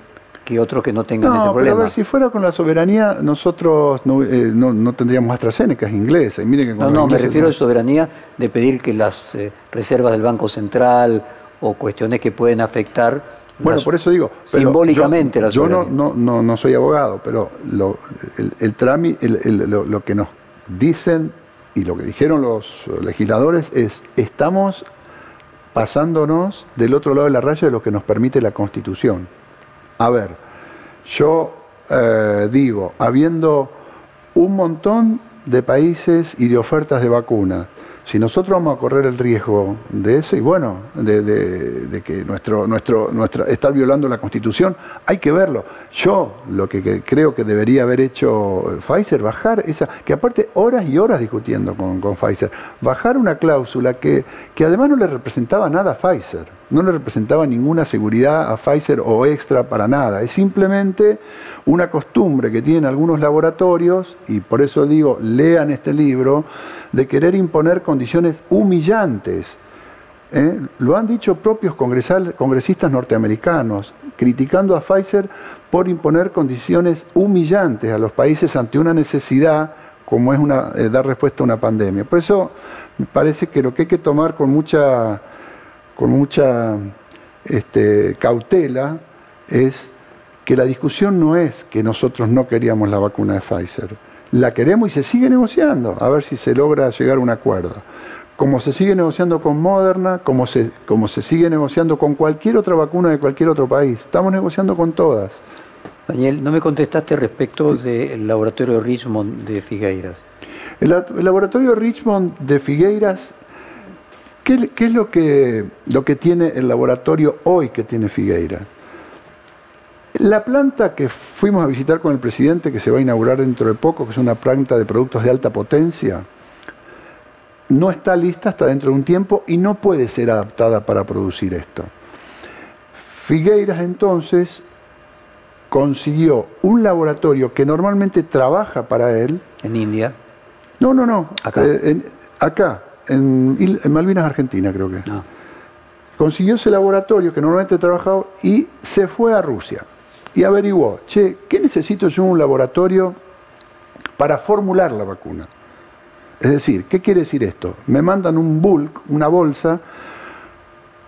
[SPEAKER 2] que otros que no tengan ese problema.
[SPEAKER 3] Pero a ver, si fuera con la soberanía, nosotros no, eh, no, tendríamos AstraZeneca, es inglesa. Y miren que
[SPEAKER 2] no, no, me refiero a soberanía de pedir que las eh, reservas del Banco Central o cuestiones que pueden afectar.
[SPEAKER 3] Bueno, por eso digo.
[SPEAKER 2] simbólicamente
[SPEAKER 3] yo,
[SPEAKER 2] la soberanía.
[SPEAKER 3] Yo no, no, no, soy abogado, pero lo, el, el, lo, lo que nos dicen y lo que dijeron los legisladores es: estamos pasándonos del otro lado de la raya de lo que nos permite la Constitución. A ver, yo eh, digo, habiendo un montón de países y de ofertas de vacunas, si nosotros vamos a correr el riesgo de eso, y bueno, de, que nuestro, nuestro, nuestra, estar violando la Constitución, hay que verlo. Yo lo que, creo que debería haber hecho Pfizer, bajar esa, que aparte horas y horas discutiendo con, con Pfizer, bajar una cláusula que, que además no le representaba nada a Pfizer, no le representaba ninguna seguridad a Pfizer o extra para nada, es simplemente una costumbre que tienen algunos laboratorios, y por eso digo, lean este libro, de querer imponer condiciones humillantes. ¿eh? Lo han dicho propios congresistas norteamericanos, criticando a Pfizer por imponer condiciones humillantes a los países ante una necesidad como es una, eh, dar respuesta a una pandemia. Por eso me parece que lo que hay que tomar con mucha, con mucha este, cautela es que la discusión no es que nosotros no queríamos la vacuna de Pfizer la queremos y se sigue negociando, a ver si se logra llegar a un acuerdo. Como se sigue negociando con Moderna, como se, como se sigue negociando con cualquier otra vacuna de cualquier otro país. Estamos negociando con todas.
[SPEAKER 2] Daniel, no me contestaste respecto del laboratorio Richmond de Figueiras.
[SPEAKER 3] El, laboratorio Richmond de Figueiras, ¿qué, es lo que, lo que tiene el laboratorio hoy que tiene Figueiras? La planta que fuimos a visitar con el presidente, que se va a inaugurar dentro de poco, que es una planta de productos de alta potencia, no está lista hasta dentro de un tiempo y no puede ser adaptada para producir esto. Figueiras entonces consiguió un laboratorio que normalmente trabaja para él.
[SPEAKER 2] ¿En India?
[SPEAKER 3] No, no, no. Acá. Eh, en, acá, en, Malvinas, Argentina, creo que. Ah. Consiguió ese laboratorio que normalmente trabajaba y se fue a Rusia y averiguó, che, ¿qué necesito yo en un laboratorio para formular la vacuna? Es decir, ¿qué quiere decir esto? Me mandan un bulk, una bolsa,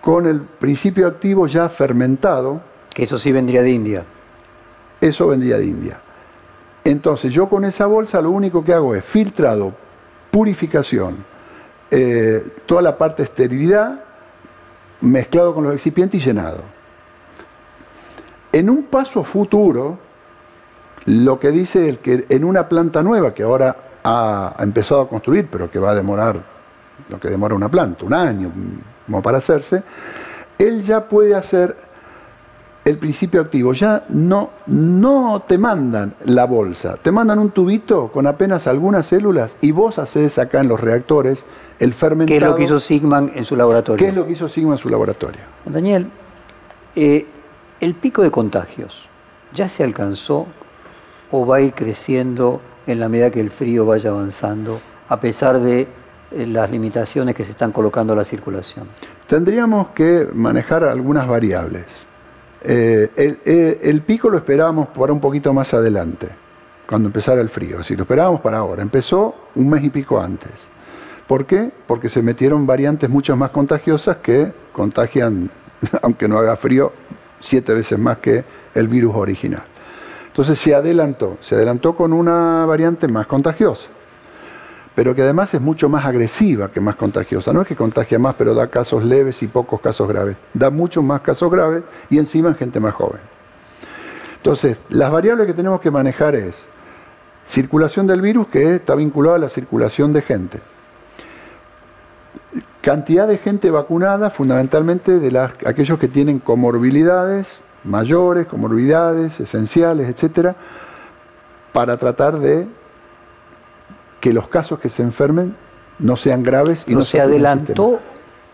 [SPEAKER 3] con el principio activo ya fermentado.
[SPEAKER 2] Que eso sí vendría de India.
[SPEAKER 3] Eso vendría de India. Entonces yo con esa bolsa lo único que hago es filtrado, purificación, eh, toda la parte de esterilidad, mezclado con los excipientes y llenado. En un paso futuro, lo que dice el que en una planta nueva que ahora ha, empezado a construir, pero que va a demorar lo que demora una planta, un año, como para hacerse, él ya puede hacer el principio activo. Ya no, no te mandan la bolsa, te mandan un tubito con apenas algunas células y vos haces acá en los reactores el fermentado.
[SPEAKER 2] ¿Qué es lo que hizo Sigman en su laboratorio?
[SPEAKER 3] ¿Qué es lo que hizo Sigman en su laboratorio?
[SPEAKER 2] Daniel, eh, el pico de contagios, ¿ya se alcanzó o va a ir creciendo en la medida que el frío vaya avanzando, a pesar de eh, las limitaciones que se están colocando a la circulación?
[SPEAKER 3] Tendríamos que manejar algunas variables. Eh, el, pico lo esperábamos para un poquito más adelante, cuando empezara el frío. Si lo esperábamos para ahora, empezó un mes y pico antes. ¿Por qué? Porque se metieron variantes mucho más contagiosas que contagian, aunque no haga frío, siete veces más que el virus original. Entonces se adelantó, se adelantó con una variante más contagiosa, pero que además es mucho más agresiva que más contagiosa. No es que contagia más, pero da casos leves y pocos casos graves. Da muchos más casos graves y encima en gente más joven. Entonces, las variables que tenemos que manejar es circulación del virus, que está vinculada a la circulación de gente cantidad de gente vacunada, fundamentalmente de las, aquellos que tienen comorbilidades mayores, comorbilidades esenciales, etcétera, para tratar de que los casos que se enfermen no sean graves y no,
[SPEAKER 2] se adelantó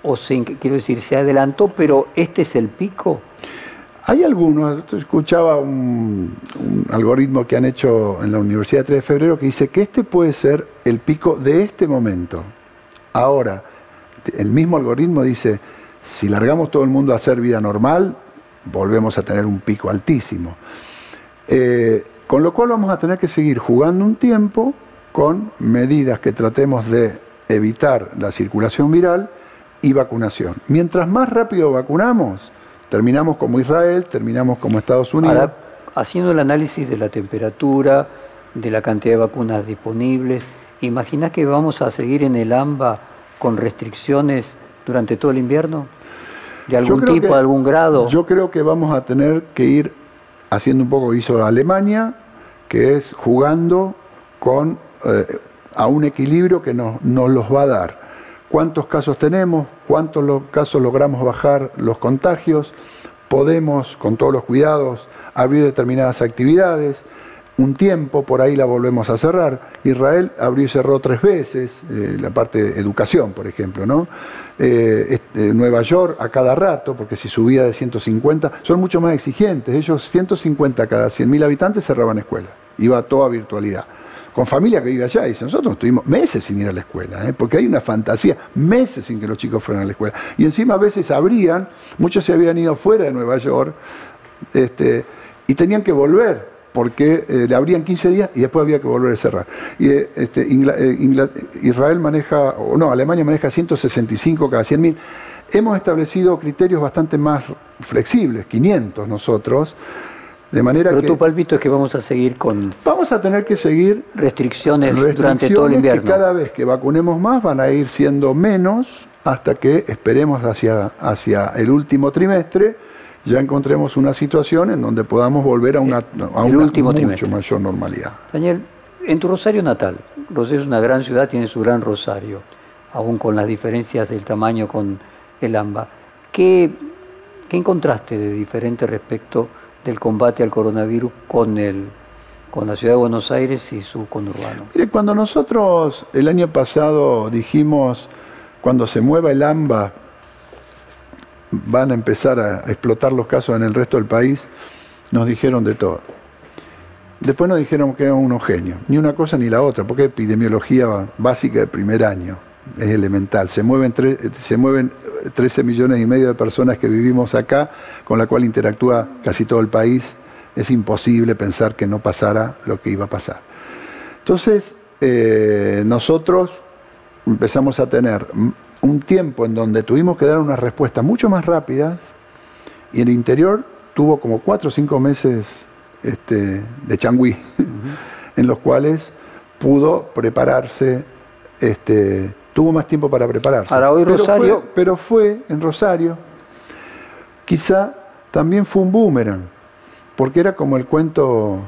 [SPEAKER 2] o se, quiero decir se adelantó, pero este es el pico.
[SPEAKER 3] Hay algunos, escuchaba un, un, algoritmo que han hecho en la Universidad de 3 de Febrero que dice que este puede ser el pico de este momento. Ahora, el mismo algoritmo dice, si largamos todo el mundo a hacer vida normal, volvemos a tener un pico altísimo. Eh, con lo cual vamos a tener que seguir jugando un tiempo con medidas que tratemos de evitar la circulación viral y vacunación. Mientras más rápido vacunamos, terminamos como Israel, terminamos como Estados Unidos.
[SPEAKER 2] haciendo el análisis de la temperatura, de la cantidad de vacunas disponibles, ¿imaginas que vamos a seguir en el AMBA con restricciones durante todo el invierno? ¿De algún tipo, de algún grado?
[SPEAKER 3] Yo creo que vamos a tener que ir haciendo un poco hizo Alemania, que es jugando con eh, a un equilibrio que nos, nos, los va a dar. ¿Cuántos casos tenemos? ¿Cuántos casos logramos bajar los contagios? Podemos, con todos los cuidados, abrir determinadas actividades un tiempo, por ahí la volvemos a cerrar. Israel abrió y cerró tres veces, eh, la parte de educación, por ejemplo, ¿no? Eh, este, Nueva York a cada rato, porque si subía de 150, son mucho más exigentes. Ellos 150 cada 100.000 habitantes cerraban escuela, iba toda virtualidad. Con familia que vive allá, dice, nosotros estuvimos meses sin ir a la escuela, ¿eh? porque hay una fantasía, meses sin que los chicos fueran a la escuela. Y encima a veces abrían, muchos se habían ido fuera de Nueva York, este, y tenían que volver porque eh, le abrían 15 días y después había que volver a cerrar. Y, eh, este, eh, Israel maneja, o no, Alemania maneja 165 cada 100.000. Hemos establecido criterios bastante más flexibles, 500 nosotros, de manera
[SPEAKER 2] Pero tu palpito es que vamos a seguir con...
[SPEAKER 3] Vamos a tener que seguir...
[SPEAKER 2] Restricciones, durante todo el invierno.
[SPEAKER 3] Que cada vez que vacunemos más van a ir siendo menos hasta que esperemos hacia, hacia el último trimestre ya encontremos una situación en donde podamos volver a una, a una mucho mayor normalidad.
[SPEAKER 2] Daniel, en tu Rosario natal, Rosario es una gran ciudad, tiene su gran Rosario, aún con las diferencias del tamaño con el AMBA. ¿Qué, qué encontraste de diferente respecto del combate al coronavirus con, el, con la ciudad de Buenos Aires y su conurbano?
[SPEAKER 3] Mire, cuando nosotros el año pasado dijimos, cuando se mueva el AMBA, van a empezar a explotar los casos en el resto del país, nos dijeron de todo. Después nos dijeron que eran unos genios, ni una cosa ni la otra, porque epidemiología básica de primer año, es elemental. Se mueven, se mueven 13 millones y medio de personas que vivimos acá, con la cual interactúa casi todo el país. Es imposible pensar que no pasara lo que iba a pasar. Entonces, eh, nosotros empezamos a tener un tiempo en donde tuvimos que dar unas respuestas mucho más rápidas y el interior tuvo como cuatro o cinco meses este, de changüí, en los cuales pudo prepararse, este, tuvo más tiempo para prepararse.
[SPEAKER 2] Ahora hoy Rosario...
[SPEAKER 3] pero fue en Rosario, quizá también fue un boomerang, porque era como el cuento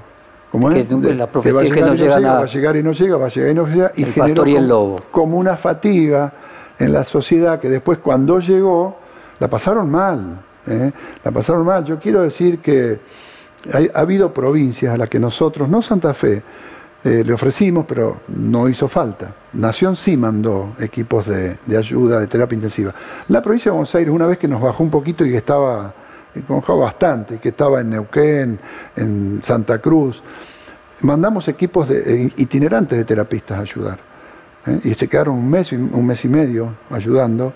[SPEAKER 2] como es? Que, la profecía que, no, llega,
[SPEAKER 3] Va a llegar y no llega, va a llegar y no llega, y generó
[SPEAKER 2] el lobo.
[SPEAKER 3] como una fatiga en la sociedad que después cuando llegó la pasaron mal. ¿eh? La pasaron mal. Yo quiero decir que ha habido provincias a las que nosotros, no Santa Fe, eh, le ofrecimos, pero no hizo falta. Nación sí mandó equipos de, ayuda, de terapia intensiva. La provincia de Buenos Aires, una vez que nos bajó un poquito y que estaba, bajó bastante, que estaba en Neuquén, en Santa Cruz, mandamos equipos de, eh, itinerantes de terapistas a ayudar. ¿Eh? Y se quedaron un mes, un mes y medio ayudando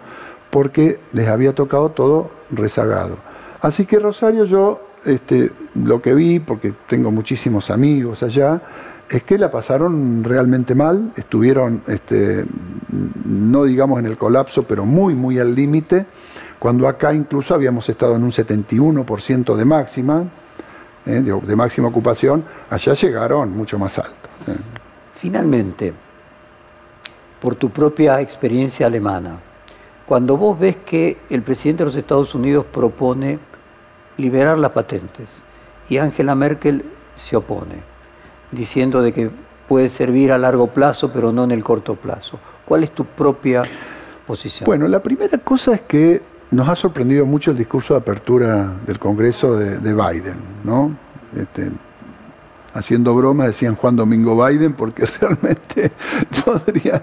[SPEAKER 3] porque les había tocado todo rezagado. Así que Rosario yo este, lo que vi, porque tengo muchísimos amigos allá, es que la pasaron realmente mal, estuvieron, este, no digamos en el colapso, pero muy, muy al límite, cuando acá incluso habíamos estado en un 71% de máxima, ¿eh? de, máxima ocupación, allá llegaron mucho más alto. ¿eh?
[SPEAKER 2] Finalmente, por tu propia experiencia alemana, cuando vos ves que el presidente de los Estados Unidos propone liberar las patentes y Angela Merkel se opone, diciendo de que puede servir a largo plazo pero no en el corto plazo. ¿Cuál es tu propia posición?
[SPEAKER 3] Bueno, la primera cosa es que nos ha sorprendido mucho el discurso de apertura del Congreso de, Biden, ¿no? Este, haciendo broma decían Juan Domingo Biden porque realmente podría,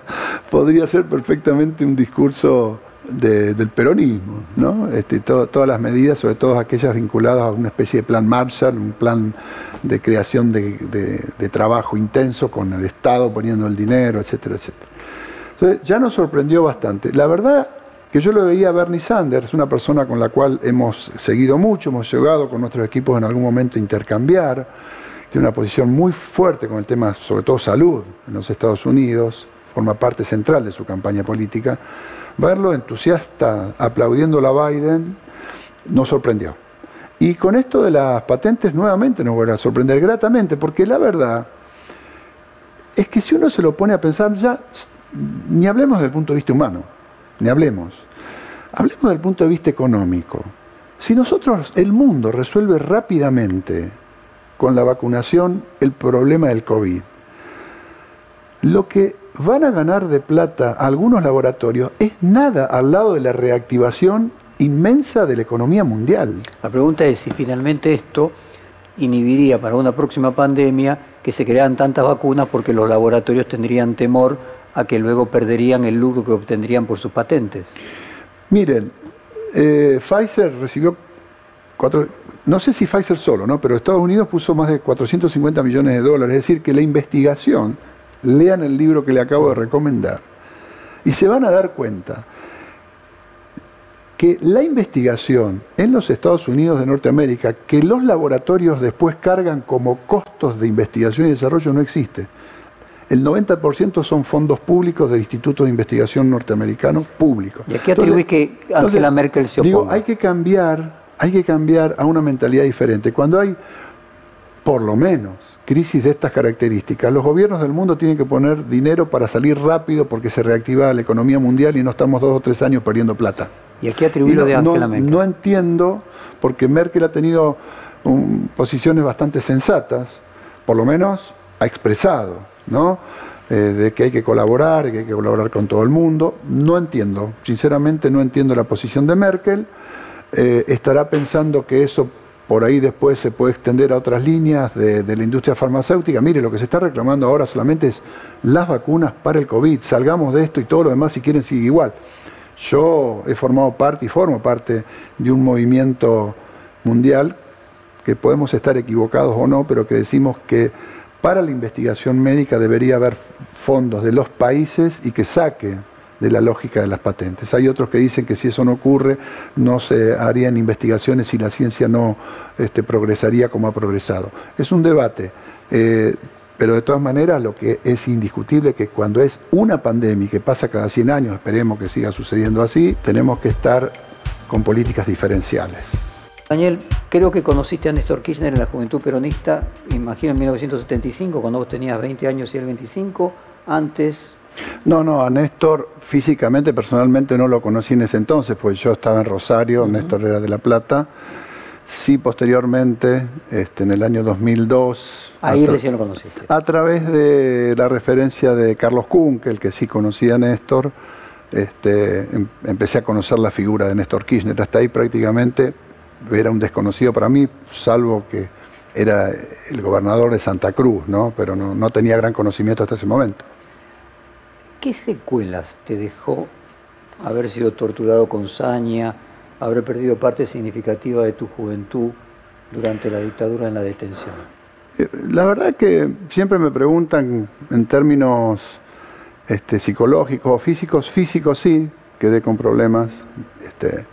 [SPEAKER 3] podría ser perfectamente un discurso del peronismo, ¿no? Este, todas las medidas, sobre todo aquellas vinculadas a una especie de plan Marshall, un plan de creación de, trabajo intenso con el Estado poniendo el dinero, etcétera, etcétera. Entonces, ya nos sorprendió bastante. La verdad que yo lo veía a Bernie Sanders, una persona con la cual hemos seguido mucho, hemos llegado con nuestros equipos en algún momento a intercambiar, tiene una posición muy fuerte con el tema, sobre todo salud, en los Estados Unidos, forma parte central de su campaña política verlo entusiasta aplaudiendo a Biden nos sorprendió. Y con esto de las patentes nuevamente nos vuelve a sorprender gratamente, porque la verdad es que si uno se lo pone a pensar, ya ni hablemos del punto de vista humano, ni hablemos, hablemos del punto de vista económico. Si nosotros, el mundo resuelve rápidamente con la vacunación el problema del COVID, lo que van a ganar de plata algunos laboratorios es nada al lado de la reactivación inmensa de la economía mundial.
[SPEAKER 2] La pregunta es si finalmente esto inhibiría para una próxima pandemia que se crearan tantas vacunas porque los laboratorios tendrían temor a que luego perderían el lucro que obtendrían por sus patentes.
[SPEAKER 3] Miren, eh, Pfizer recibió cuatro, no sé si Pfizer solo, ¿no? pero Estados Unidos puso más de 450 millones de dólares, es decir, que la investigación lean el libro que le acabo de recomendar y se van a dar cuenta que la investigación en los Estados Unidos de Norteamérica, que los laboratorios después cargan como costos de investigación y desarrollo, no existe. El 90% son fondos públicos del Instituto de Investigación Norteamericano público.
[SPEAKER 2] ¿Y aquí atribuís que Angela Merkel se oponga?
[SPEAKER 3] Digo, hay que cambiar, hay que cambiar a una mentalidad diferente. Cuando hay, por lo menos, crisis de estas características, los gobiernos del mundo tienen que poner dinero para salir rápido porque se reactiva la economía mundial y no estamos dos o tres años perdiendo plata.
[SPEAKER 2] ¿Y aquí atribuirlo de Angela
[SPEAKER 3] Merkel? No entiendo, porque Merkel ha tenido um, posiciones bastante sensatas, por lo menos ha expresado, ¿no? Eh, de que hay que colaborar, que hay que colaborar con todo el mundo. No entiendo, sinceramente no entiendo la posición de Merkel. Eh, estará pensando que eso por ahí después se puede extender a otras líneas de, la industria farmacéutica. Mire, lo que se está reclamando ahora solamente es las vacunas para el COVID. Salgamos de esto y todo lo demás, si quieren, sigue igual. Yo he formado parte y formo parte de un movimiento mundial que podemos estar equivocados o no, pero que decimos que para la investigación médica debería haber fondos de los países y que saque de la lógica de las patentes. Hay otros que dicen que si eso no ocurre, no se harían investigaciones y la ciencia no este, progresaría como ha progresado. Es un debate. Eh, Pero de todas maneras, lo que es indiscutible es que cuando es una pandemia que pasa cada 100 años, esperemos que siga sucediendo así, tenemos que estar con políticas diferenciales.
[SPEAKER 2] Daniel, creo que conociste a Néstor Kirchner en la Juventud Peronista, imagino en 1975, cuando vos tenías 20 años y él 25, antes...
[SPEAKER 3] No, no, a Néstor físicamente, personalmente no lo conocí en ese entonces, pues yo estaba en Rosario, Néstor era de La Plata. Sí, posteriormente, este, en el año 2002...
[SPEAKER 2] Ahí recién lo conociste.
[SPEAKER 3] A través de la referencia de Carlos Kuhn, el que sí conocía a Néstor, este, em, empecé a conocer la figura de Néstor Kirchner. Hasta ahí prácticamente era un desconocido para mí, salvo que era el gobernador de Santa Cruz, ¿no? pero no, no tenía gran conocimiento hasta ese momento.
[SPEAKER 2] ¿Qué secuelas te dejó haber sido torturado con saña, haber perdido parte significativa de tu juventud durante la dictadura en la detención?
[SPEAKER 3] Eh, la verdad que siempre me preguntan en términos este, psicológicos o físicos. Físicos sí, quedé con problemas este,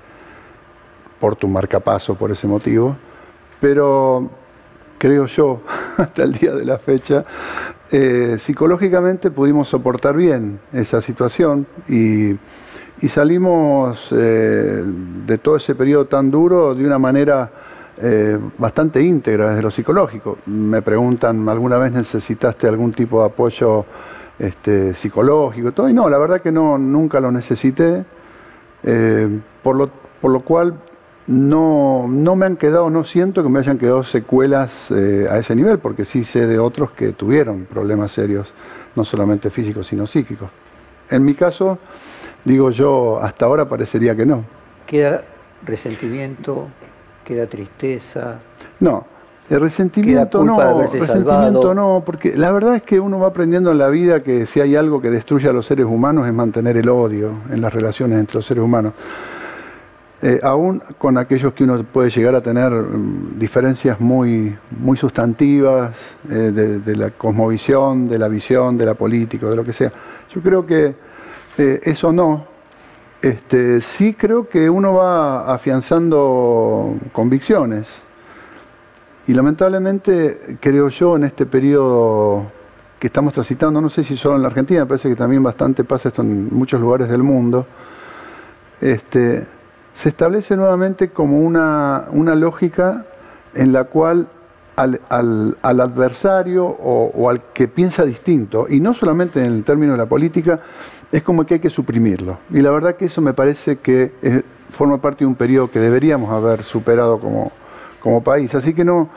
[SPEAKER 3] por tu marcapaso por ese motivo, pero creo yo, hasta el día de la fecha, eh, psicológicamente pudimos soportar bien esa situación y, salimos eh, de todo ese periodo tan duro de una manera eh, bastante íntegra desde lo psicológico. Me preguntan, ¿alguna vez necesitaste algún tipo de apoyo este, psicológico? Todo? Y no, la verdad que no, nunca lo necesité, por, lo, por lo cual no, no me han quedado, no siento que me hayan quedado secuelas eh, a ese nivel, porque sí sé de otros que tuvieron problemas serios, no solamente físicos, sino psíquicos. En mi caso, digo yo, hasta ahora parecería que no.
[SPEAKER 2] ¿Queda resentimiento? ¿Queda tristeza?
[SPEAKER 3] No, el resentimiento no, resentimiento no, porque la verdad es que uno va aprendiendo en la vida que si hay algo que destruye a los seres humanos es mantener el odio en las relaciones entre los seres humanos. Eh, aún con aquellos que uno puede llegar a tener mm, diferencias muy, muy sustantivas eh, de, la cosmovisión, de la visión, de la política, de lo que sea. Yo creo que eh, eso no. Este, sí creo que uno va afianzando convicciones. Y lamentablemente creo yo en este periodo que estamos transitando, no sé si solo en la Argentina, me parece que también bastante pasa esto en muchos lugares del mundo, este, se establece nuevamente como una, lógica en la cual al, adversario o, al que piensa distinto, y no solamente en el término de la política, es como que hay que suprimirlo. Y la verdad que eso me parece que forma parte de un periodo que deberíamos haber superado como, como país. Así que no,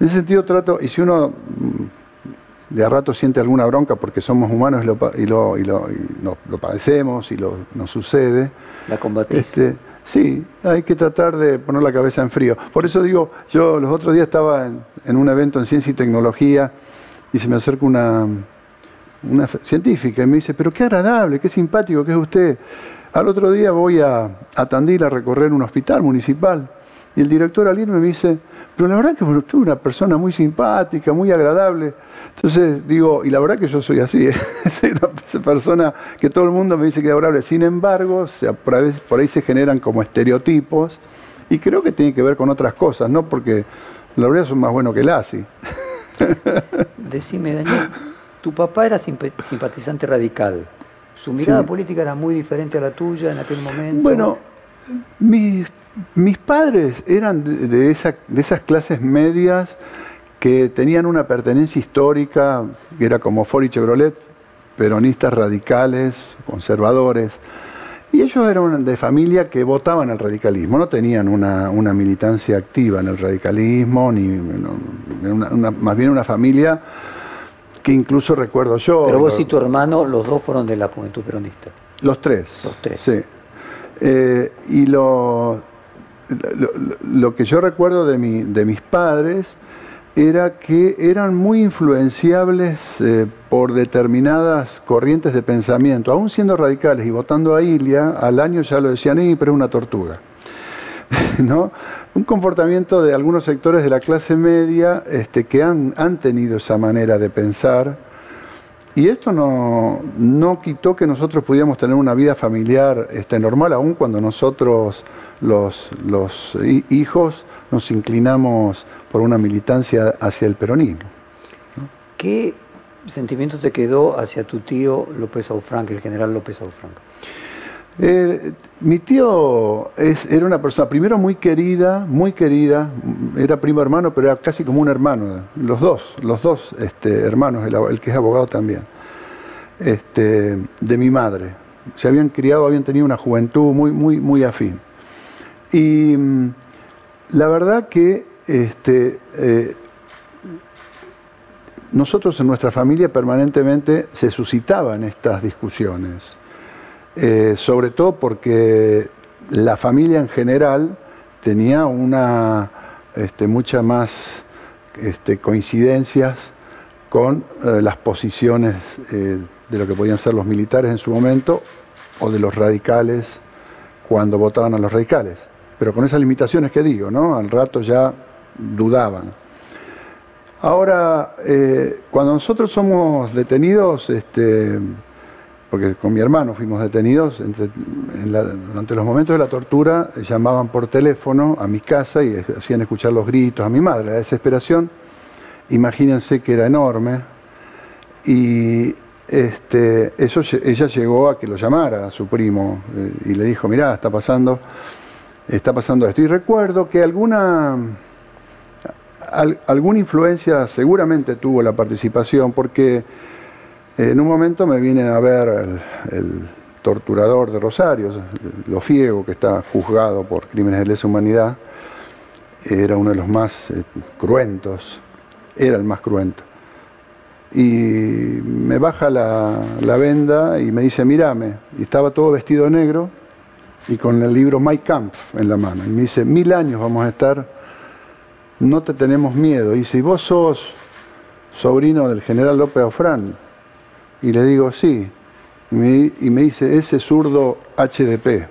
[SPEAKER 3] en ese sentido trato, y si uno mm, de a rato siente alguna bronca porque somos humanos y lo, y lo, lo, padecemos y lo, nos sucede.
[SPEAKER 2] La combatís. Este,
[SPEAKER 3] Sí, hay que tratar de poner la cabeza en frío. Por eso digo, yo los otros días estaba en, un evento en ciencia y tecnología y se me acerca una, una científica y me dice, pero qué agradable, qué simpático que es usted. Al otro día voy a, a Tandil a recorrer un hospital municipal y el director al irme me dice, pero la verdad que usted es una persona muy simpática, muy agradable. Entonces digo, y la verdad que yo soy así, ¿eh? soy una persona que todo el mundo me dice que es agradable. Sin embargo, por ahí se generan como estereotipos y creo que tiene que ver con otras cosas, ¿no? Porque la verdad son más buenos que el ASI.
[SPEAKER 2] Decime, Daniel, tu papá era simpatizante radical. ¿Su mirada política era muy diferente a la tuya en aquel momento?
[SPEAKER 3] Bueno, mis mis padres eran de, esas clases medias que tenían una pertenencia histórica, que era como Ford y Chevrolet, peronistas radicales, conservadores, y ellos eran de familia que votaban al radicalismo, no tenían una, militancia activa en el radicalismo, ni más bien una familia que incluso recuerdo yo.
[SPEAKER 2] Pero vos y tu hermano, los dos fueron de la juventud peronista.
[SPEAKER 3] Los tres.
[SPEAKER 2] Los tres.
[SPEAKER 3] Sí. Eh, y lo, lo, que yo recuerdo de, mi, de mis padres era que eran muy influenciables eh, por determinadas corrientes de pensamiento, aún siendo radicales y votando a Ilia, al año ya lo decían, pero es una tortuga. ¿No? Un comportamiento de algunos sectores de la clase media este, que han, tenido esa manera de pensar, y esto no, no, quitó que nosotros pudiéramos tener una vida familiar este, normal, aún cuando nosotros los, los hijos nos inclinamos por una militancia hacia el peronismo.
[SPEAKER 2] ¿Qué sentimiento te quedó hacia tu tío López Aufranc, el general López Aufranc?
[SPEAKER 3] Eh, mi tío era una persona, primero muy querida, muy querida, era primo hermano, pero era casi como un hermano, los dos, los dos este, hermanos, el, que es abogado también, este, de mi madre. Se habían criado, habían tenido una juventud muy, muy, muy afín. Y mm, la verdad que este, eh, nosotros en nuestra familia permanentemente se suscitaban estas discusiones. Eh, sobre todo porque la familia en general tenía una este, mucha más este, coincidencias con eh, las posiciones de lo que podían ser los militares en su momento o de los radicales cuando votaban a los radicales. Pero con esas limitaciones que digo, ¿no? Al rato ya dudaban. Ahora, cuando nosotros somos detenidos, este, porque con mi hermano fuimos detenidos, durante los momentos de la tortura llamaban por teléfono a mi casa y hacían escuchar los gritos a mi madre, la desesperación, imagínense que era enorme, y este, ella llegó a que lo llamara a su primo eh, y le dijo, mirá, está pasando, está pasando esto. Y recuerdo que alguna, alguna influencia seguramente tuvo la participación, porque en un momento me vienen a ver el, torturador de Rosario, lo Fiego, que está juzgado por crímenes de lesa humanidad, era uno de los más eh, cruentos, era el más cruento. Y me baja la, venda y me dice, mírame, y estaba todo vestido negro y con el libro My Camp en la mano. Y me dice, mil años vamos a estar, no te tenemos miedo. Y si vos sos sobrino del general López Ofrán, y le digo, sí. Y me, dice, ese zurdo HDP.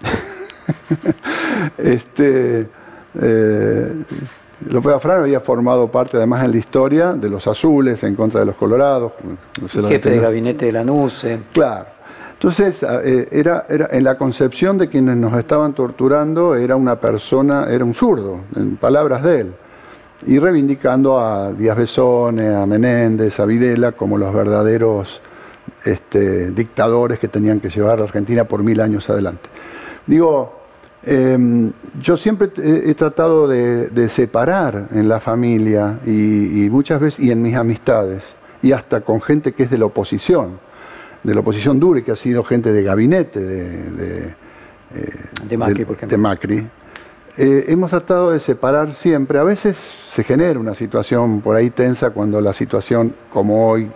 [SPEAKER 3] este, eh, López Afrán había formado parte además en la historia de los azules en contra de los colorados.
[SPEAKER 2] jefe de gabinete de la NUCE.
[SPEAKER 3] Claro. Entonces, eh, era, era, en la concepción de quienes nos estaban torturando, era una persona, era un zurdo, en palabras de él y reivindicando a Díaz Besone, a Menéndez, a Videla como los verdaderos este, dictadores que tenían que llevar a Argentina por mil años adelante. Digo, em, yo siempre he, tratado de, separar en la familia y, muchas veces, y en mis amistades, y hasta con gente que es de la oposición, de la oposición dura y que ha sido gente de gabinete de,
[SPEAKER 2] de, Macri, por ejemplo.
[SPEAKER 3] de Macri eh, hemos tratado de separar siempre. A veces se genera una situación por ahí tensa cuando la situación, como hoy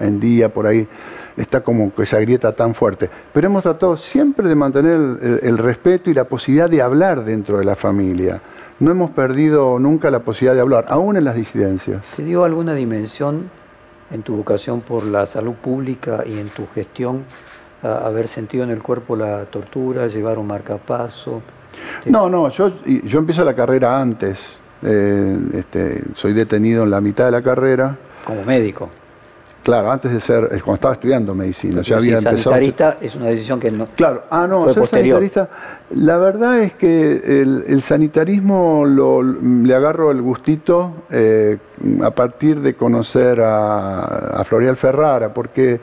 [SPEAKER 3] en día, por ahí está como que esa grieta tan fuerte. Pero hemos tratado siempre de mantener el, respeto y la posibilidad de hablar dentro de la familia. No hemos perdido nunca la posibilidad de hablar, aún en las disidencias.
[SPEAKER 2] ¿Se dio alguna dimensión en tu vocación por la salud pública y en tu gestión haber sentido en el cuerpo la tortura, llevar un marcapaso?
[SPEAKER 3] No, no, yo, yo empiezo la carrera antes. Eh, este, soy detenido en la mitad de la carrera.
[SPEAKER 2] Como médico.
[SPEAKER 3] Claro, antes de ser, cuando estaba estudiando medicina, ya había
[SPEAKER 2] empezado. Sanitarista es una decisión que no.
[SPEAKER 3] Claro, ah, no, ser sanitarista. La verdad es que el, sanitarismo lo, le agarro el gustito eh, a partir de conocer a, a Florial Ferrara, porque.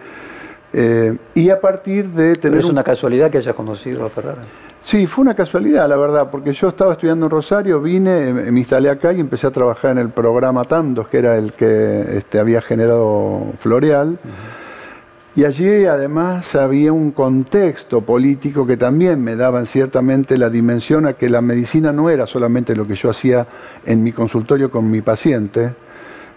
[SPEAKER 3] Eh, y a partir de tener.
[SPEAKER 2] es una casualidad que hayas conocido a Ferrara.
[SPEAKER 3] Sí, fue una casualidad, la verdad, porque yo estaba estudiando en Rosario, vine, eh, me instalé acá y empecé a trabajar en el programa Tandos, que era el que este, había generado Floreal. Y allí además había un contexto político que también me daban ciertamente la dimensión a que la medicina no era solamente lo que yo hacía en mi consultorio con mi paciente,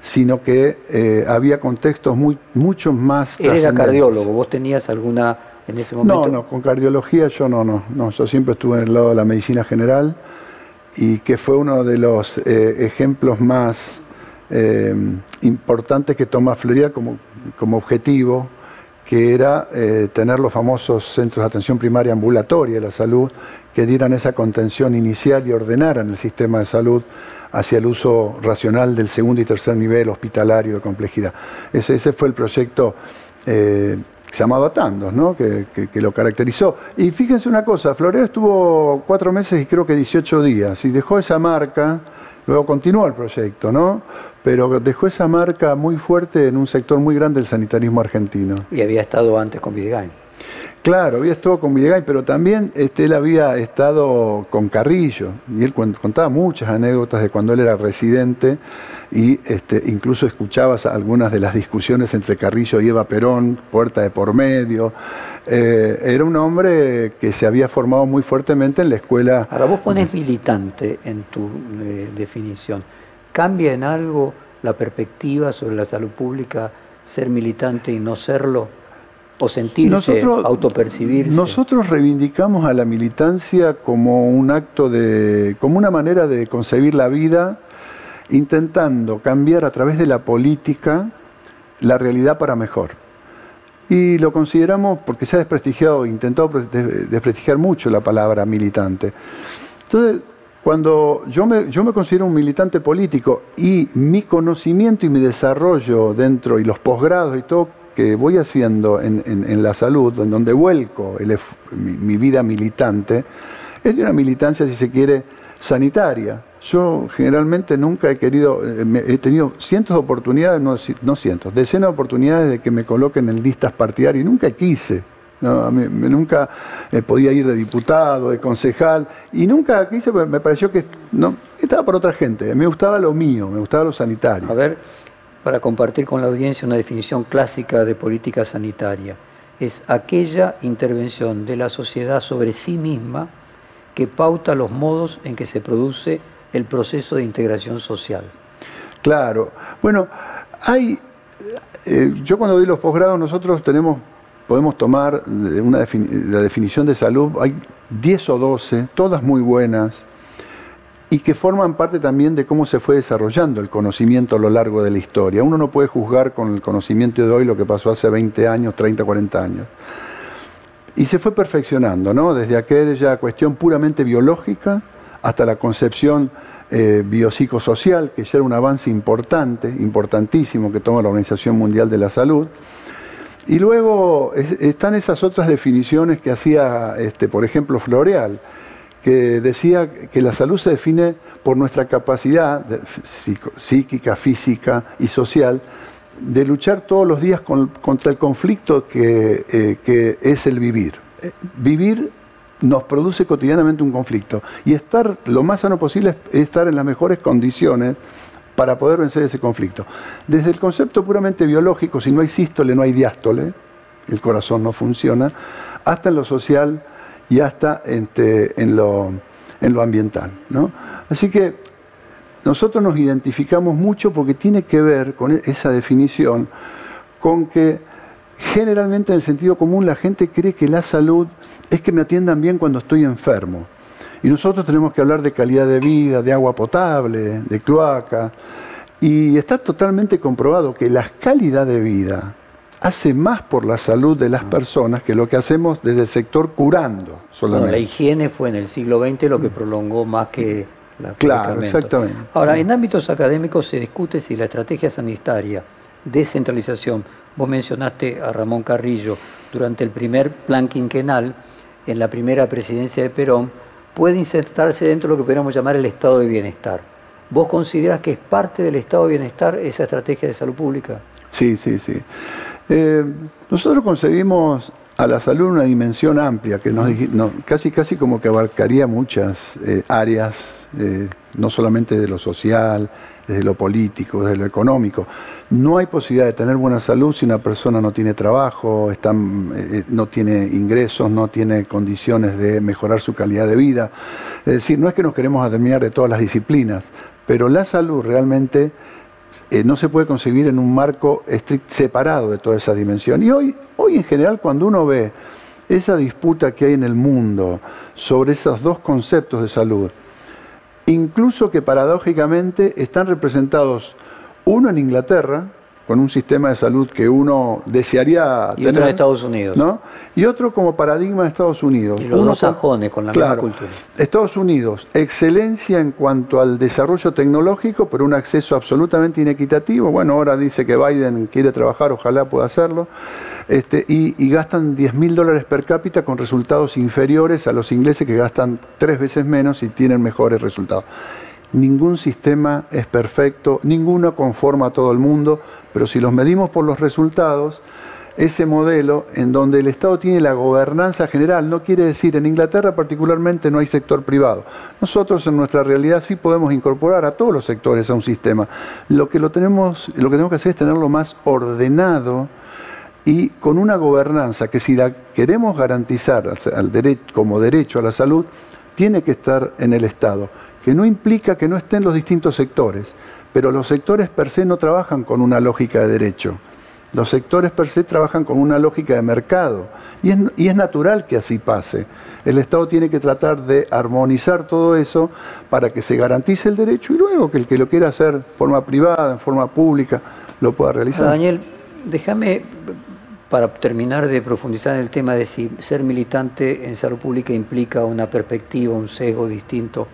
[SPEAKER 3] sino que eh, había contextos muy, muchos más.
[SPEAKER 2] Era cardiólogo, vos tenías alguna en ese momento?
[SPEAKER 3] No, no, con cardiología yo no, no, no, yo siempre estuve en el lado de la medicina general y que fue uno de los eh, ejemplos más eh, importantes que toma Florida como, como objetivo, que era eh, tener los famosos centros de atención primaria ambulatoria de la salud que dieran esa contención inicial y ordenaran el sistema de salud hacia el uso racional del segundo y tercer nivel hospitalario de complejidad. Ese, ese fue el proyecto llamado Tandos, ¿no? Que, que, lo caracterizó. Y fíjense una cosa, Florea estuvo cuatro meses y creo que 18 días, y dejó esa marca, luego continuó el proyecto, ¿no? Pero dejó esa marca muy fuerte en un sector muy grande del sanitarismo argentino.
[SPEAKER 2] Y había estado antes con Videgain.
[SPEAKER 3] Claro, había estado con Videgain, pero también este, él había estado con Carrillo, y él contaba muchas anécdotas de cuando él era residente y este, incluso escuchabas algunas de las discusiones entre Carrillo y Eva Perón, puerta de por medio. Eh, era un hombre que se había formado muy fuertemente en la escuela.
[SPEAKER 2] Ahora vos pones militante en tu eh, definición. ¿Cambia en algo la perspectiva sobre la salud pública ser militante y no serlo? O sentirse, autopercibirse.
[SPEAKER 3] Nosotros reivindicamos a la militancia como un acto de, como una manera de concebir la vida, intentando cambiar a través de la política la realidad para mejor. Y lo consideramos porque se ha desprestigiado, intentado desprestigiar mucho la palabra militante. Entonces, cuando yo me, yo me considero un militante político y mi conocimiento y mi desarrollo dentro y los posgrados y todo que voy haciendo en, la salud, en donde vuelco mi, vida militante, es de una militancia, si se quiere, sanitaria. Yo generalmente nunca he querido, eh, he tenido cientos de oportunidades, no, cientos, decenas de oportunidades de que me coloquen en listas partidarias y nunca quise. nunca eh, podía ir de diputado, de concejal, y nunca quise, me pareció que no, estaba por otra gente, me gustaba lo mío, me gustaba lo sanitario.
[SPEAKER 2] A ver, para compartir con la audiencia una definición clásica de política sanitaria. Es aquella intervención de la sociedad sobre sí misma que pauta los modos en que se produce el proceso de integración social.
[SPEAKER 3] Claro. Bueno, hay. Eh, yo cuando doy los posgrados, nosotros tenemos, podemos tomar una la definición de salud, hay 10 o 12, todas muy buenas y que forman parte también de cómo se fue desarrollando el conocimiento a lo largo de la historia. Uno no puede juzgar con el conocimiento de hoy lo que pasó hace 20 años, 30, 40 años. Y se fue perfeccionando, ¿no? Desde aquella cuestión puramente biológica hasta la concepción eh, biopsicosocial, que ya era un avance importante, importantísimo que toma la Organización Mundial de la Salud. Y luego están esas otras definiciones que hacía, este, por ejemplo, Floreal, que decía que la salud se define por nuestra capacidad psíquica, física y social de luchar todos los días contra el conflicto eh, que, es el vivir. Eh, vivir nos produce cotidianamente un conflicto y estar lo más sano posible es estar en las mejores condiciones para poder vencer ese conflicto. Desde el concepto puramente biológico, si no hay sístole, no hay diástole, el corazón no funciona, hasta en lo social, y hasta este, en, lo, en lo ambiental. ¿no? Así que nosotros nos identificamos mucho porque tiene que ver con esa definición, con que generalmente en el sentido común la gente cree que la salud es que me atiendan bien cuando estoy enfermo. Y nosotros tenemos que hablar de calidad de vida, de agua potable, de cloaca. Y está totalmente comprobado que la calidad de vida hace más por la salud de las mm. personas que lo que hacemos desde el sector curando solamente.
[SPEAKER 2] la higiene fue en el siglo XX lo que prolongó más que la
[SPEAKER 3] Claro, exactamente.
[SPEAKER 2] Ahora, en ámbitos académicos se discute si la estrategia sanitaria, descentralización, vos mencionaste a Ramón Carrillo, durante el primer plan quinquenal, en la primera presidencia de Perón, puede insertarse dentro de lo que podríamos llamar el estado de bienestar. ¿Vos consideras que es parte del estado de bienestar esa estrategia de salud pública?
[SPEAKER 3] Sí, sí, sí. Eh, nosotros concebimos a la salud una dimensión amplia, que nos, casi, casi como que abarcaría muchas eh, áreas, eh, no solamente de lo social, desde lo político, desde lo económico. No hay posibilidad de tener buena salud si una persona no tiene trabajo, no tiene ingresos, no tiene condiciones de mejorar su calidad de vida. Es decir, no es que nos queremos admirar de todas las disciplinas, pero la salud realmente eh, no se puede concebir en un marco separado de toda esa dimensión. Y hoy, hoy en general cuando uno ve esa disputa que hay en el mundo sobre esos dos conceptos de salud, incluso que paradójicamente están representados uno en Inglaterra, con un sistema de salud que uno desearía
[SPEAKER 2] y
[SPEAKER 3] tener.
[SPEAKER 2] otro en Estados Unidos.
[SPEAKER 3] ¿no? Y otro como paradigma de Estados Unidos.
[SPEAKER 2] Y los
[SPEAKER 3] Uno
[SPEAKER 2] dos sajones con la
[SPEAKER 3] Claro.
[SPEAKER 2] misma cultura.
[SPEAKER 3] Estados Unidos, excelencia en cuanto al desarrollo tecnológico, pero un acceso absolutamente inequitativo. Bueno, ahora dice que Biden quiere trabajar, ojalá pueda hacerlo. Este, y, y gastan 10 mil dólares per cápita con resultados inferiores a los ingleses que gastan tres veces menos y tienen mejores resultados. Ningún sistema es perfecto, ninguno conforma a todo el mundo, pero si los medimos por los resultados, ese modelo en donde el Estado tiene la gobernanza general, no quiere decir, en Inglaterra particularmente no hay sector privado. Nosotros en nuestra realidad sí podemos incorporar a todos los sectores a un sistema. Lo que, lo tenemos, lo que tenemos que hacer es tenerlo más ordenado y con una gobernanza que si la queremos garantizar como derecho a la salud, tiene que estar en el Estado, que no implica que no estén los distintos sectores, pero los sectores per se no trabajan con una lógica de derecho. Los sectores per se trabajan con una lógica de mercado y es, natural que así pase. El Estado tiene que tratar de armonizar todo eso para que se garantice el derecho y luego que el que lo quiera hacer en forma privada, en forma pública, lo pueda realizar.
[SPEAKER 2] Ahora, Daniel, déjame, para terminar de profundizar en el tema de si ser militante en salud pública implica una perspectiva, un sesgo distinto.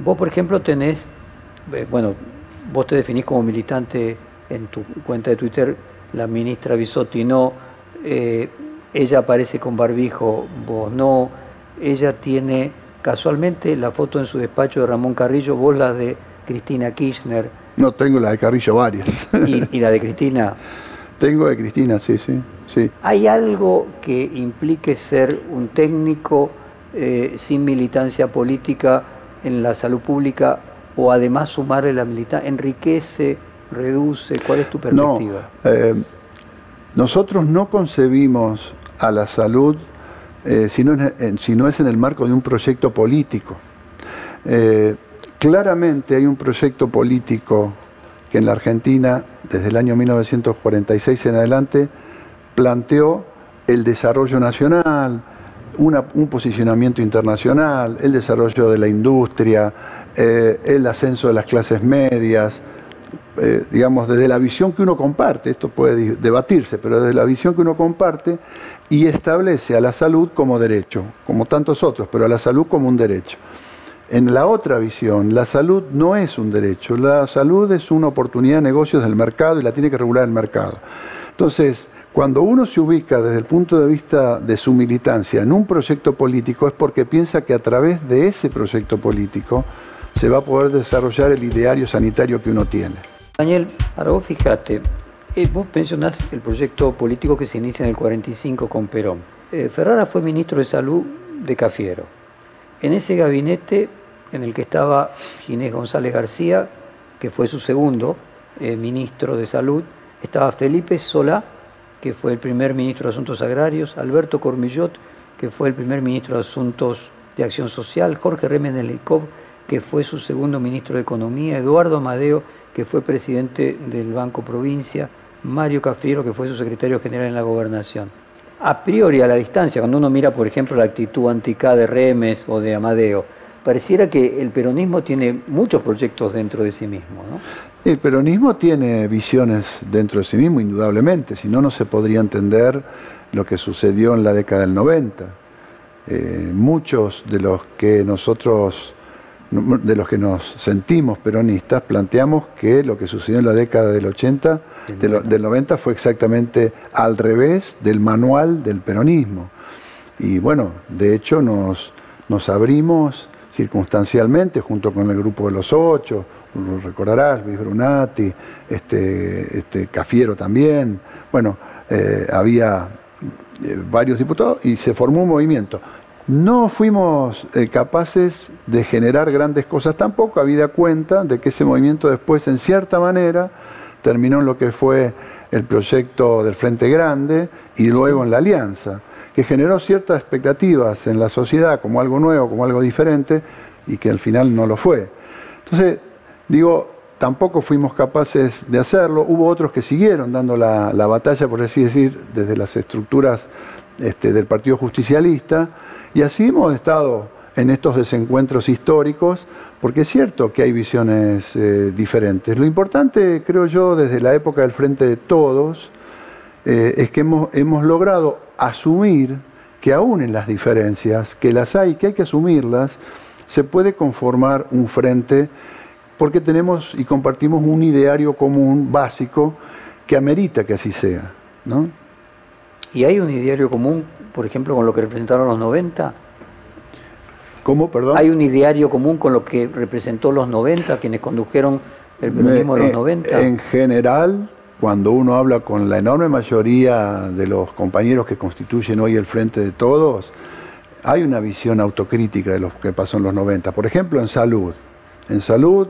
[SPEAKER 2] Vos, por ejemplo, tenés, eh, bueno, vos te definís como militante en tu cuenta de Twitter, la ministra Bisotti no, eh, ella aparece con barbijo, vos no, ella tiene casualmente la foto en su despacho de Ramón Carrillo, vos la de Cristina Kirchner
[SPEAKER 3] No tengo la de Carrillo varias.
[SPEAKER 2] y, y la de Cristina.
[SPEAKER 3] tengo de Cristina, sí, sí, sí.
[SPEAKER 2] ¿Hay algo que implique ser un técnico eh, sin militancia política en la salud pública o además sumarle la militancia? ¿Enriquece, reduce? ¿Cuál es tu
[SPEAKER 3] No,
[SPEAKER 2] perspectiva?
[SPEAKER 3] eh, nosotros no concebimos a la salud eh, si, no es en, si no es en el marco de un proyecto político. Eh, claramente hay un proyecto político que en la Argentina, desde el año 1946 en adelante, planteó el desarrollo nacional, una- un posicionamiento internacional, el desarrollo de la industria, eh, el ascenso de las clases medias, eh, digamos, desde la visión que uno comparte, esto puede debatirse, pero desde la visión que uno comparte y establece a la salud como derecho, como tantos otros, pero a la salud como un derecho. En la otra visión, la salud no es un derecho, la salud es una oportunidad de negocios del mercado y la tiene que regular el mercado. Entonces, cuando uno se ubica desde el punto de vista de su militancia en un proyecto político es porque piensa que a través de ese proyecto político se va a poder desarrollar el ideario sanitario que uno tiene.
[SPEAKER 2] Daniel, ahora vos fijate, eh, vos mencionás el proyecto político que se inicia en el 45 con Perón. Eh, Ferrara fue ministro de Salud de Cafiero. En ese gabinete en el que estaba Ginés González García, que fue su segundo eh, ministro de Salud, estaba Felipe Solá, que fue el primer ministro de Asuntos Agrarios, Alberto Cormillot, que fue el primer ministro de Asuntos de Acción Social, Jorge Remenelikov, que fue su segundo ministro de Economía, Eduardo Amadeo, que fue presidente del Banco Provincia, Mario Cafiero, que fue su secretario general en la gobernación. A priori, a la distancia, cuando uno mira, por ejemplo, la actitud anticá de Remes o de Amadeo, pareciera que el peronismo tiene muchos proyectos dentro de sí mismo, ¿no?
[SPEAKER 3] El peronismo tiene visiones dentro de sí mismo, indudablemente, si no, no se podría entender lo que sucedió en la década del 90. Eh, muchos de los que nosotros, de los que nos sentimos peronistas, planteamos que lo que sucedió en la década del 80, de lo- del 90, fue exactamente al revés del manual del peronismo. Y bueno, de hecho nos, nos abrimos circunstancialmente junto con el grupo de los ocho, lo recordarás, Luis Brunati, este, este Cafiero también, bueno, eh, había eh, varios diputados y se formó un movimiento. No fuimos eh, capaces de generar grandes cosas tampoco, habida cuenta de que ese movimiento después, en cierta manera, terminó en lo que fue el proyecto del Frente Grande y luego en la Alianza, que generó ciertas expectativas en la sociedad como algo nuevo, como algo diferente, y que al final no lo fue. Entonces, digo, tampoco fuimos capaces de hacerlo. Hubo otros que siguieron dando la, la batalla, por así decir, desde las estructuras este, del Partido Justicialista, y así hemos estado en estos desencuentros históricos, porque es cierto que hay visiones eh, diferentes. Lo importante, creo yo, desde la época del Frente de Todos, eh, es que hemos, hemos logrado asumir que aún en las diferencias, que las hay, que hay que asumirlas, se puede conformar un frente porque tenemos y compartimos un ideario común básico que amerita que así sea. ¿no?
[SPEAKER 2] ¿Y hay un ideario común, por ejemplo, con lo que representaron los 90?
[SPEAKER 3] ¿Cómo, perdón?
[SPEAKER 2] ¿Hay un ideario común con lo que representó los 90, quienes condujeron el peronismo de los 90?
[SPEAKER 3] En general, cuando uno habla con la enorme mayoría de los compañeros que constituyen hoy el Frente de Todos, hay una visión autocrítica de lo que pasó en los 90. Por ejemplo, en salud. En salud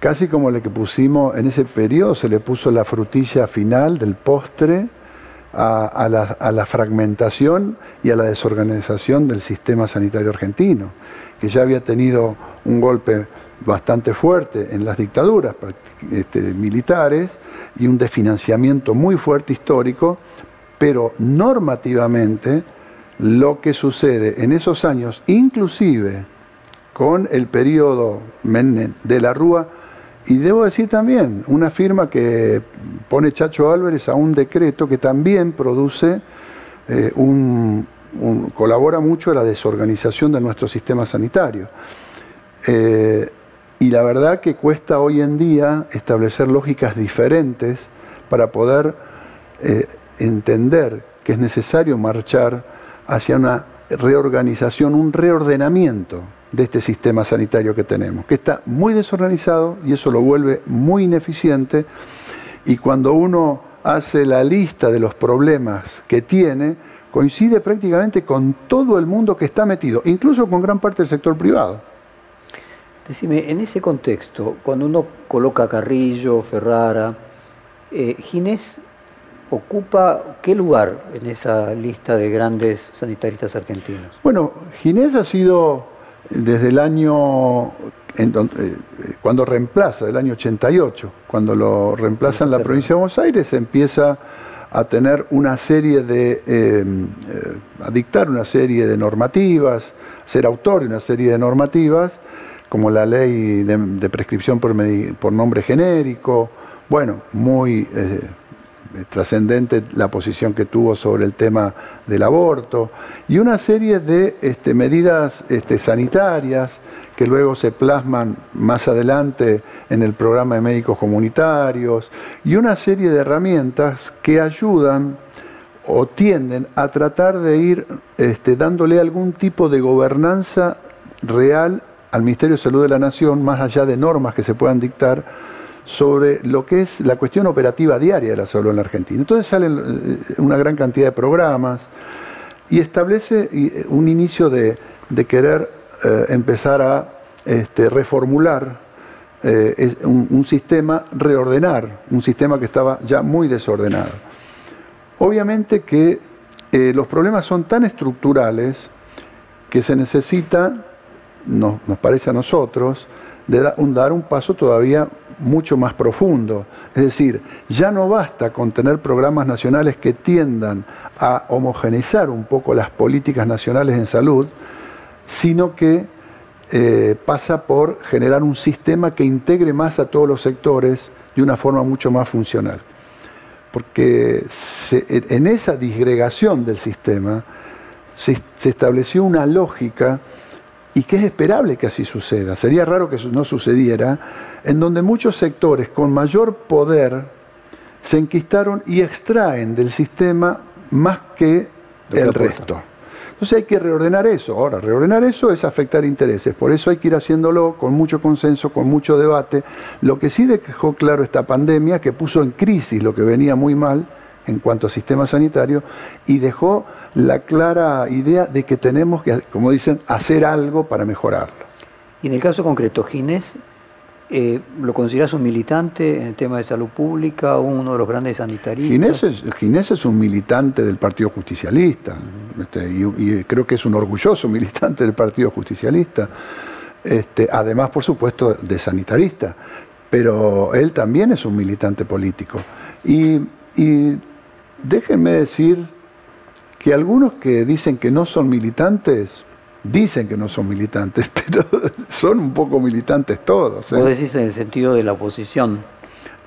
[SPEAKER 3] casi como la que pusimos en ese periodo, se le puso la frutilla final del postre a, la, fragmentación y a la desorganización del sistema sanitario argentino, que ya había tenido un golpe bastante fuerte en las dictaduras este, militares y un desfinanciamiento muy fuerte histórico, pero normativamente lo que sucede en esos años, inclusive con el periodo de la Rúa, y debo decir también, una firma que pone Chacho Álvarez a un decreto que también produce eh, un, colabora mucho a la desorganización de nuestro sistema sanitario. Eh, y la verdad que cuesta hoy en día establecer lógicas diferentes para poder eh, entender que es necesario marchar hacia una reorganización, un reordenamiento de este sistema sanitario que tenemos, que está muy desorganizado y eso lo vuelve muy ineficiente y cuando uno hace la lista de los problemas que tiene, coincide prácticamente con todo el mundo que está metido, incluso con gran parte del sector privado.
[SPEAKER 2] Decime, en ese contexto, cuando uno coloca Carrillo, Ferrara, eh, Ginés ocupa qué lugar en esa lista de grandes sanitaristas argentinos?
[SPEAKER 3] Bueno, Ginés ha sido desde el año, eh, cuando reemplaza, el año 88, cuando lo reemplaza en la provincia de Buenos Aires, empieza a tener una serie de, em, eh, a dictar una serie de normativas, ser autor de una serie de normativas, como la ley de, prescripción por, por, nombre genérico, bueno, muy... Eh, eh, trascendente la posición que tuvo sobre el tema del aborto y una serie de este, medidas este, sanitarias que luego se plasman más adelante en el programa de médicos comunitarios y una serie de herramientas que ayudan o tienden a tratar de ir este, dándole algún tipo de gobernanza real al Ministerio de Salud de la Nación, más allá de normas que se puedan dictar, sobre lo que es la cuestión operativa diaria de la salud en la Argentina. Entonces salen eh, una gran cantidad de programas y establece eh, un inicio de, querer eh, empezar a este, reformular un, sistema, reordenar un sistema que estaba ya muy desordenado. Obviamente que los problemas son tan estructurales que se necesita, nos, nos parece a nosotros, de dar un paso todavía mucho más profundo. Es decir, ya no basta con tener programas nacionales que tiendan a homogeneizar un poco las políticas nacionales en salud, sino que eh, pasa por generar un sistema que integre más a todos los sectores de una forma mucho más funcional. Porque en esa disgregación del sistema se estableció una lógica y que es esperable que así suceda. Sería raro que eso no sucediera, en donde muchos sectores con mayor poder se enquistaron y extraen del sistema más que el resto. Entonces hay que reordenar eso. Ahora, reordenar eso es afectar intereses. Por eso hay que ir haciéndolo con mucho consenso, con mucho debate. Lo que sí dejó claro esta pandemia, que puso en crisis lo que venía muy mal en cuanto a sistema sanitario, y dejó la clara idea de que tenemos que, como dicen, hacer algo para mejorarlo.
[SPEAKER 2] Y en el caso concreto, Ginés, eh, ¿lo consideras un militante en el tema de salud pública, uno de los grandes sanitaristas?
[SPEAKER 3] Ginés es, un militante del Partido Justicialista, este, y, creo que es un orgulloso militante del Partido Justicialista, este, además, por supuesto, de sanitarista, pero él también es un militante político. y déjenme decir que algunos que dicen que no son militantes dicen que no son militantes, pero son un poco militantes todos. ¿eh?
[SPEAKER 2] Vos decís en el sentido de la oposición.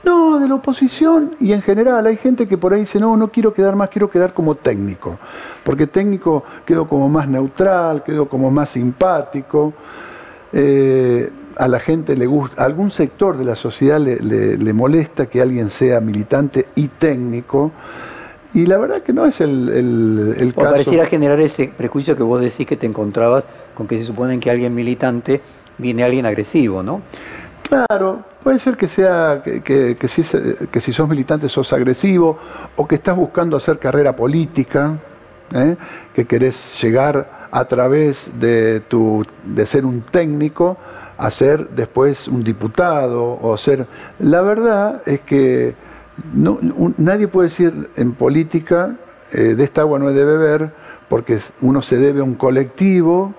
[SPEAKER 3] No, de la oposición y en general hay gente que por ahí dice, no, no quiero quedar más, quiero quedar como técnico, porque técnico quedo como más neutral, quedo como más simpático. Eh, a la gente le gusta, a algún sector de la sociedad le, le molesta que alguien sea militante y técnico. Y la verdad que no es el, el, el
[SPEAKER 2] caso. Pareciera generar ese prejuicio que vos decís que te encontrabas con que se supone que alguien militante viene alguien agresivo, ¿no?
[SPEAKER 3] Claro, puede ser que sea que, que, si, que si sos militante sos agresivo o que estás buscando hacer carrera política, ¿eh? que querés llegar a través de, tu, de ser un técnico a ser después un diputado o ser... La verdad es que nadie puede decir en política eh, de esta agua no he de beber porque uno se debe a un colectivo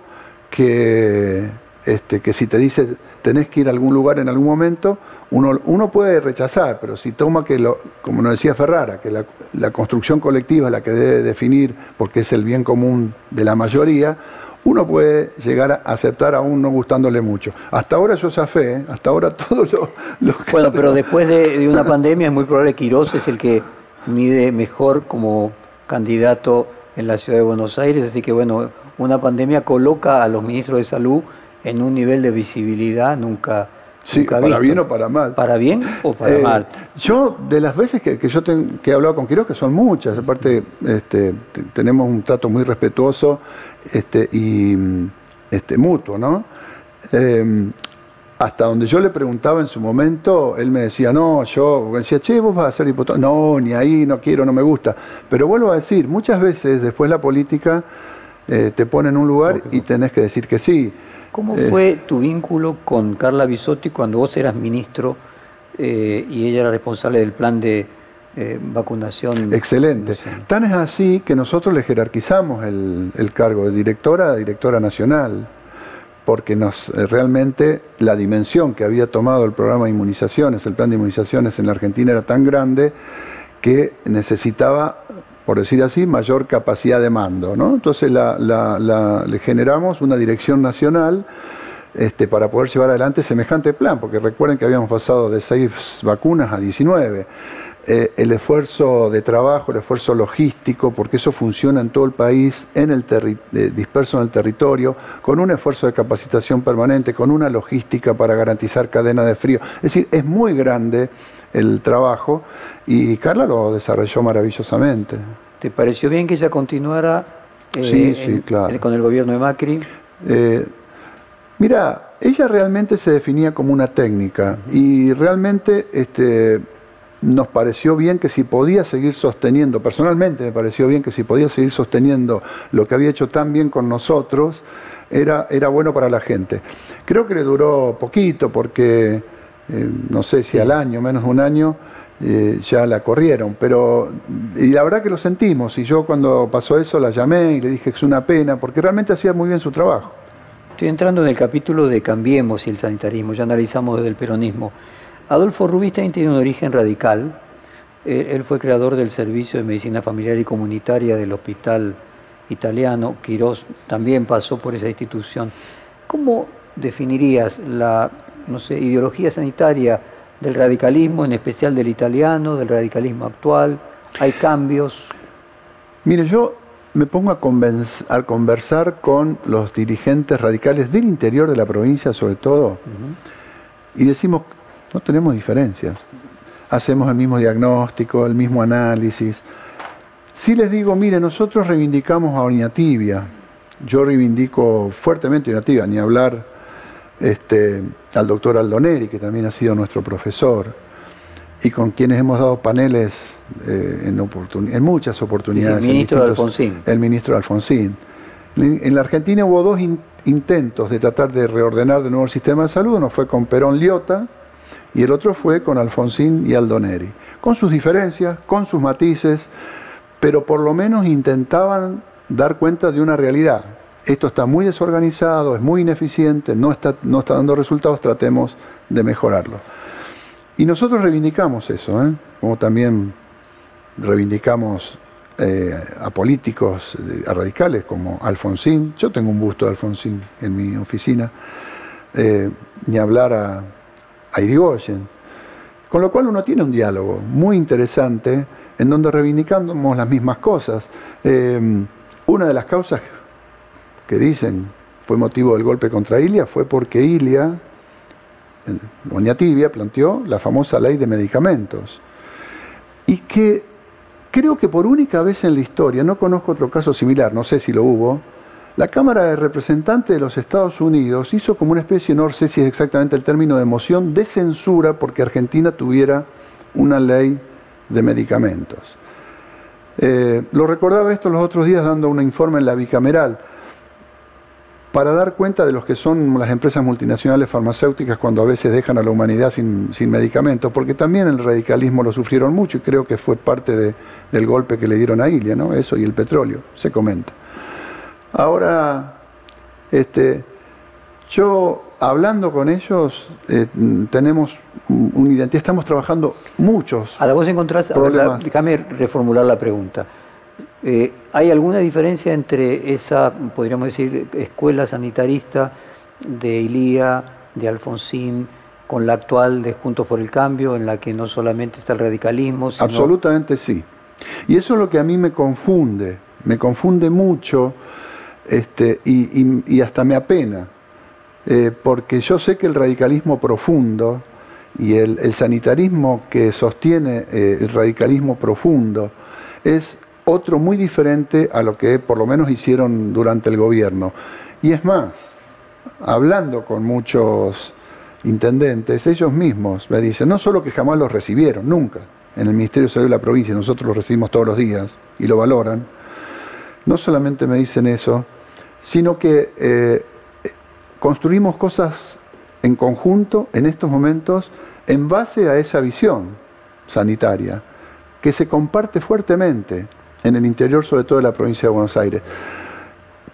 [SPEAKER 3] que, este, que si te dice tenés que ir a algún lugar en algún momento, uno, uno puede rechazar, pero si toma que, lo, como nos decía Ferrara, que la, la construcción colectiva es la que debe definir porque es el bien común de la mayoría, uno puede llegar a aceptar aún no gustándole mucho. Hasta ahora yo esa fe, ¿eh? hasta ahora todos los... Lo
[SPEAKER 2] bueno, pero después de, una pandemia es muy probable que Quirós es el que mide mejor como candidato en la ciudad de Buenos Aires, así que bueno, una pandemia coloca a los ministros de salud en un nivel de visibilidad nunca
[SPEAKER 3] Sí, para bien o para mal.
[SPEAKER 2] ¿Para bien o para eh, mal?
[SPEAKER 3] Yo, de las veces que, yo que he hablado con Quiroz, que son muchas, aparte este, tenemos un trato muy respetuoso este, y este, mutuo, ¿no? Em, hasta donde yo le preguntaba en su momento, él me decía, no, yo decía, che, vos vas a ser diputado. No, ni ahí, no quiero, no me gusta. Pero vuelvo a decir, muchas veces después la política eh, te pone en un lugar y tenés que decir que sí.
[SPEAKER 2] ¿Cómo eh. fue tu vínculo con Carla Bisotti cuando vos eras ministro eh, y ella era responsable del plan de eh, vacunación?
[SPEAKER 3] Excelente. Tan es así que nosotros le jerarquizamos el, cargo de directora a directora nacional porque nos realmente la dimensión que había tomado el programa de inmunizaciones, el plan de inmunizaciones en la Argentina era tan grande que necesitaba por decir así, mayor capacidad de mando. ¿no? Entonces le generamos una dirección nacional este, para poder llevar adelante semejante plan, porque recuerden que habíamos pasado de seis vacunas a 19. Eh, el esfuerzo de trabajo, el esfuerzo logístico, porque eso funciona en todo el país, en el eh, disperso en el territorio, con un esfuerzo de capacitación permanente, con una logística para garantizar cadena de frío. Es decir, es muy grande el trabajo y Carla lo desarrolló maravillosamente.
[SPEAKER 2] ¿Te pareció bien que ella continuara
[SPEAKER 3] eh,
[SPEAKER 2] con el gobierno de Macri?
[SPEAKER 3] Mira, ella realmente se definía como una técnica y realmente este, nos pareció bien que si podía seguir sosteniendo, personalmente me pareció bien que si podía seguir sosteniendo lo que había hecho tan bien con nosotros, era, era bueno para la gente. Creo que le duró poquito porque eh, no sé si al año, menos de un año, eh, ya la corrieron, pero y la verdad que lo sentimos, y yo cuando pasó eso la llamé y le dije que es una pena, porque realmente hacía muy bien su trabajo.
[SPEAKER 2] Estoy entrando en el capítulo de Cambiemos y el sanitarismo, ya analizamos desde el peronismo. Adolfo Rubinstein tiene un origen radical, eh, él fue creador del Servicio de Medicina Familiar y Comunitaria del Hospital Italiano, Quirós también pasó por esa institución. ¿Cómo definirías la no sé, ideología sanitaria del radicalismo, en especial del italiano, del radicalismo actual? ¿Hay cambios?
[SPEAKER 3] Mire, yo me pongo a, a conversar con los dirigentes radicales del interior de la provincia, sobre todo, y decimos, no tenemos diferencias. Hacemos el mismo diagnóstico, el mismo análisis. Si les digo, mire, nosotros reivindicamos a Oñatibia, yo reivindico fuertemente a Oñatibia, ni hablar este, al doctor Aldoneri, que también ha sido nuestro profesor, y con quienes hemos dado paneles eh, en, en, muchas oportunidades.
[SPEAKER 2] el ministro Alfonsín.
[SPEAKER 3] El ministro Alfonsín. En la Argentina hubo dos intentos de tratar de reordenar de nuevo el sistema de salud, uno fue con Perón Liota y el otro fue con Alfonsín y Aldoneri, con sus diferencias, con sus matices, pero por lo menos intentaban dar cuenta de una realidad, esto está muy desorganizado, es muy ineficiente, no está, no está dando resultados, tratemos de mejorarlo. Y nosotros reivindicamos eso, ¿eh? como también reivindicamos eh, a políticos a radicales como Alfonsín, yo tengo un busto de Alfonsín en mi oficina, ni hablar a, a Irigoyen. Con lo cual uno tiene un diálogo muy interesante en donde reivindicamos las mismas cosas. una de las causas que dicen fue motivo del golpe contra Ilia fue porque Ilia, Doña Tibia, planteó la famosa ley de medicamentos. Y que creo que por única vez en la historia, no conozco otro caso similar, no sé si lo hubo, la Cámara de Representantes de los Estados Unidos hizo como una especie, no sé si es exactamente el término de moción, de censura porque Argentina tuviera una ley de medicamentos. Eh, lo recordaba esto los otros días dando un informe en la bicameral para dar cuenta de los que son las empresas multinacionales farmacéuticas cuando a veces dejan a la humanidad sin, medicamentos, porque también el radicalismo lo sufrieron mucho y creo que fue parte del golpe que le dieron a Ilia, ¿no? Eso y el petróleo, se comenta. Ahora, este, yo hablando con ellos, eh, tenemos una identidad, estamos trabajando muchos.
[SPEAKER 2] Ahora vos encontrás, déjame reformular la pregunta. Eh, ¿Hay alguna diferencia entre esa, podríamos decir, escuela sanitarista de Ilía, de Alfonsín, con la actual de Juntos por el Cambio, en la que no solamente está el radicalismo,
[SPEAKER 3] sino... Absolutamente sí. Y eso es lo que a mí me confunde, me confunde mucho este, y, hasta me apena, eh, porque yo sé que el radicalismo profundo y el, sanitarismo que sostiene eh, el radicalismo profundo es otro muy diferente a lo que por lo menos hicieron durante el gobierno. Y es más, hablando con muchos intendentes, ellos mismos me dicen, no solo que jamás los recibieron, nunca, en el Ministerio de Salud de la provincia, nosotros los recibimos todos los días y lo valoran, no solamente me dicen eso, sino que eh, construimos cosas en conjunto en estos momentos en base a esa visión sanitaria, que se comparte fuertemente en el interior, sobre todo de la provincia de Buenos Aires,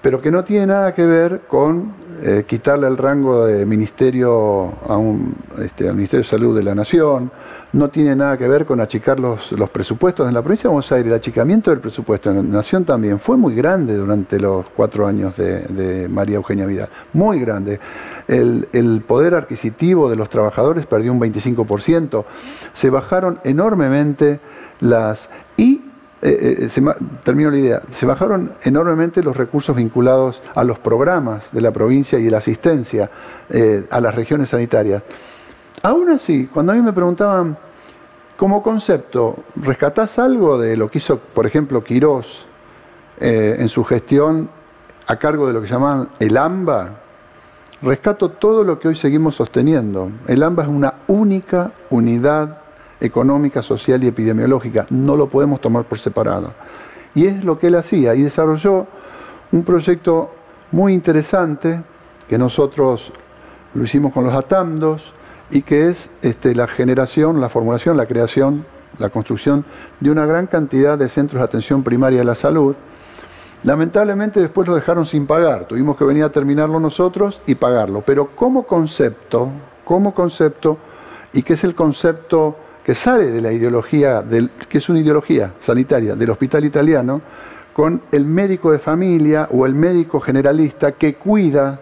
[SPEAKER 3] pero que no tiene nada que ver con eh, quitarle el rango de ministerio este, al Ministerio de Salud de la Nación, no tiene nada que ver con achicar los, los presupuestos. En la provincia de Buenos Aires, el achicamiento del presupuesto en la Nación también fue muy grande durante los cuatro años de, María Eugenia Vidal, muy grande. El, el, poder adquisitivo de los trabajadores perdió un 25%, se bajaron enormemente las... eh, eh, se, termino la idea, se bajaron enormemente los recursos vinculados a los programas de la provincia y la asistencia eh, a las regiones sanitarias. Aún así, cuando a mí me preguntaban, como concepto, ¿rescatás algo de lo que hizo, por ejemplo, Quirós en su gestión a cargo de lo que llamaban el AMBA? Rescato todo lo que hoy seguimos sosteniendo. El AMBA es una única unidad económica, social y epidemiológica. No lo podemos tomar por separado. Y es lo que él hacía y desarrolló un proyecto muy interesante que nosotros lo hicimos con los atamdos y que es este, la generación, la formulación, la creación, la construcción de una gran cantidad de centros de atención primaria de la salud. Lamentablemente después lo dejaron sin pagar, tuvimos que venir a terminarlo nosotros y pagarlo, pero como concepto, como concepto, y que es el concepto que sale de la ideología, del, que es una ideología sanitaria del hospital italiano, con el médico de familia o el médico generalista que cuida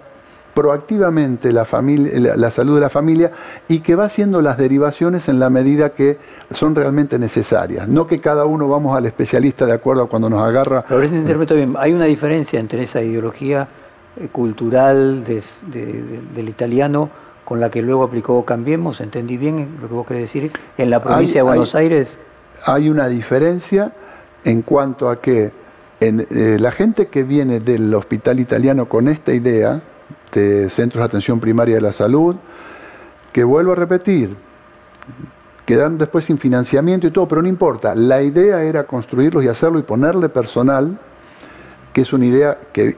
[SPEAKER 3] proactivamente la, familia, la, salud de la familia y que va haciendo las derivaciones en la medida que son realmente necesarias. No que cada uno vamos al especialista de acuerdo a cuando nos agarra.
[SPEAKER 2] bien. Hay una diferencia entre esa ideología eh, cultural del italiano con la que luego aplicó Cambiemos, ¿entendí bien lo que vos querés decir? En la provincia de Buenos Aires.
[SPEAKER 3] Hay una diferencia en cuanto a que eh, la gente que viene del hospital italiano con esta idea de centros de atención primaria de la salud, que vuelvo a repetir, quedan después sin financiamiento y todo, pero no importa, la idea era construirlos y hacerlo y ponerle personal, que es una idea que,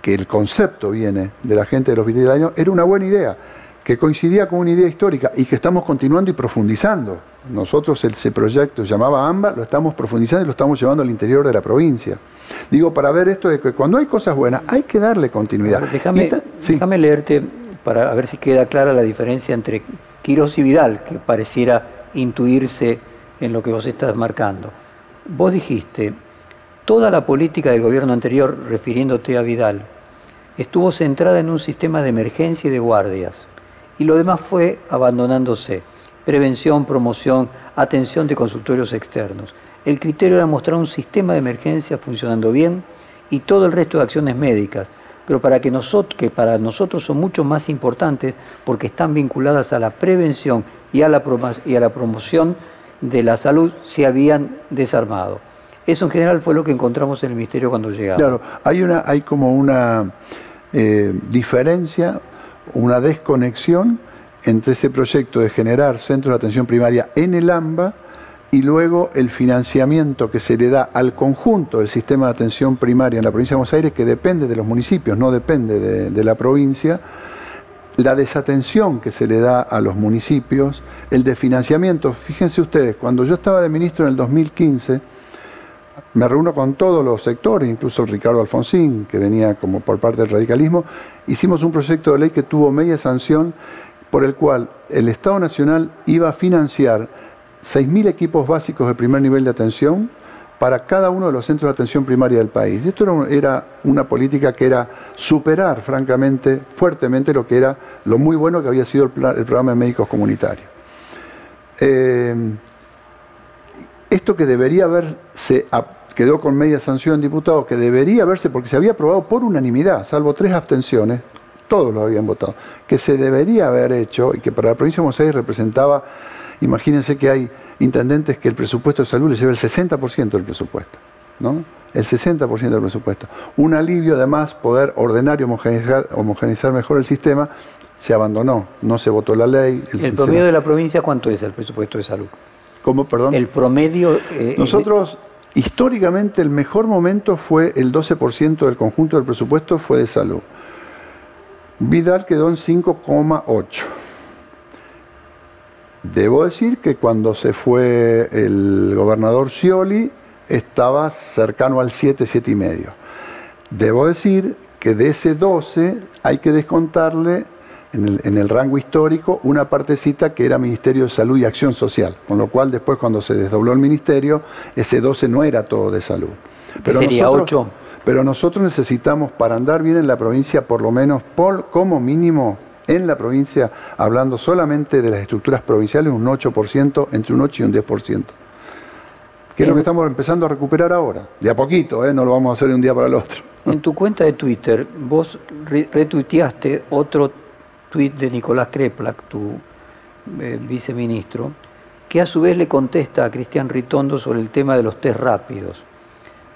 [SPEAKER 3] que el concepto viene de la gente del hospital italiano, era una buena idea que coincidía con una idea histórica y que estamos continuando y profundizando. Nosotros ese proyecto llamaba AMBA, lo estamos profundizando y lo estamos llevando al interior de la provincia. Digo, para ver esto de que cuando hay cosas buenas hay que darle continuidad.
[SPEAKER 2] déjame, leerte para ver si queda clara la diferencia entre Quirós y Vidal, que pareciera intuirse en lo que vos estás marcando. Vos dijiste, Toda la política del gobierno anterior, refiriéndote a Vidal, estuvo centrada en un sistema de emergencia y de guardias, y lo demás fue abandonándose. Prevención, promoción, atención de consultorios externos. El criterio era mostrar un sistema de emergencia funcionando bien y todo el resto de acciones médicas, pero para que, nosotros, que para nosotros son mucho más importantes porque están vinculadas a la prevención y a la, promoción de la salud, se habían desarmado. Eso en general fue lo que encontramos en el Ministerio cuando llegamos.
[SPEAKER 3] Claro, hay, una, hay como una eh, diferencia, una desconexión entre ese proyecto de generar centros de atención primaria en el AMBA y luego el financiamiento que se le da al conjunto del sistema de atención primaria en la provincia de Buenos Aires, que depende de los municipios, no depende de, la provincia, la desatención que se le da a los municipios, el desfinanciamiento. Fíjense ustedes, cuando yo estaba de ministro en el 2015, me reúno con todos los sectores, incluso Ricardo Alfonsín, que venía como por parte del radicalismo, hicimos un proyecto de ley que tuvo media sanción por el cual el Estado Nacional iba a financiar 6.000 equipos básicos de primer nivel de atención para cada uno de los centros de atención primaria del país. Y esto era una política que era superar, francamente, fuertemente lo que era lo muy bueno que había sido el, programa de médicos comunitarios. Eh, esto que debería haberse, quedó con media sanción en diputados, que debería haberse, porque se había aprobado por unanimidad, salvo tres abstenciones, todos lo habían votado, que se debería haber hecho y que para la provincia de Buenos Aires representaba, imagínense que hay intendentes que el presupuesto de salud les lleva el 60% del presupuesto, ¿no? El 60% del presupuesto. Un alivio además poder ordenar y homogeneizar, mejor el sistema, se abandonó, no se votó la ley.
[SPEAKER 2] ¿El, promedio de la provincia cuánto es el presupuesto de salud?
[SPEAKER 3] ¿Cómo, perdón?
[SPEAKER 2] El promedio...
[SPEAKER 3] Eh, Nosotros, históricamente, el mejor momento fue el 12% del conjunto del presupuesto fue de salud. Vidal quedó en 5,8. Debo decir que cuando se fue el gobernador Scioli estaba cercano al 7, 7 y medio. Debo decir que de ese 12 hay que descontarle en el, rango histórico una partecita que era Ministerio de Salud y Acción Social, con lo cual después cuando se desdobló el ministerio, ese 12 no era todo de salud.
[SPEAKER 2] Pero sería 8?
[SPEAKER 3] Pero nosotros necesitamos, para andar bien en la provincia, por lo menos por, como mínimo en la provincia, hablando solamente de las estructuras provinciales, un 8%, entre un 8 y un 10%. Que es lo que estamos empezando a recuperar ahora. De a poquito, ¿eh? no lo vamos a hacer de un día para el otro.
[SPEAKER 2] En tu cuenta de Twitter, vos retuiteaste otro tuit de Nicolás Kreplak, tu eh, viceministro, que a su vez le contesta a Cristian Ritondo sobre el tema de los test rápidos.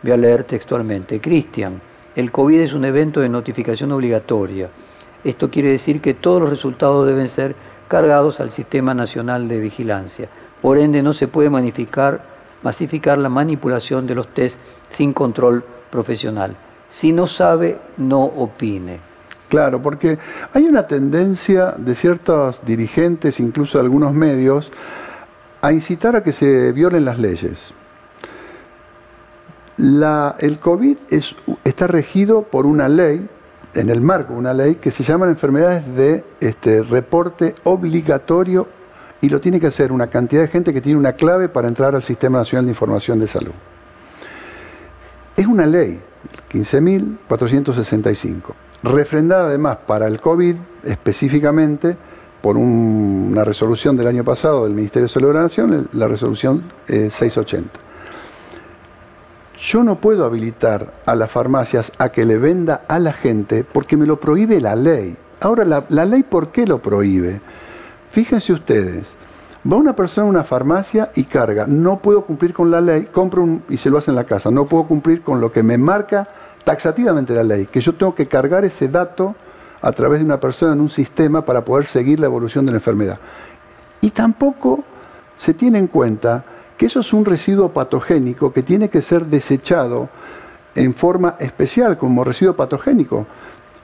[SPEAKER 2] Voy a leer textualmente. Cristian, el COVID es un evento de notificación obligatoria esto quiere decir que todos los resultados deben ser cargados al Sistema Nacional de Vigilancia. Por ende, no se puede masificar la manipulación de los test sin control profesional. Si no sabe, no opine.
[SPEAKER 3] Claro, porque hay una tendencia de ciertos dirigentes, incluso de algunos medios, a incitar a que se violen las leyes. el COVID está regido por una ley en el marco de una ley que se llaman enfermedades de este, reporte obligatorio y lo tiene que hacer una cantidad de gente que tiene una clave para entrar al Sistema Nacional de Información de Salud. Es una ley, 15.465, refrendada además para el COVID específicamente por una resolución del año pasado del Ministerio de Salud de la Nación, la resolución 680. Eh, yo no puedo habilitar a las farmacias a que le venda a la gente porque me lo prohíbe la ley. Ahora, la, ley, ¿por qué lo prohíbe? Fíjense ustedes, va una persona a una farmacia y carga, no puedo cumplir con la ley, compro un, y se lo hace en la casa, no puedo cumplir con lo que me marca taxativamente la ley, que yo tengo que cargar ese dato a través de una persona en un sistema para poder seguir la evolución de la enfermedad. Y tampoco se tiene en cuenta que eso es un residuo patogénico que tiene que ser desechado en forma especial como residuo patogénico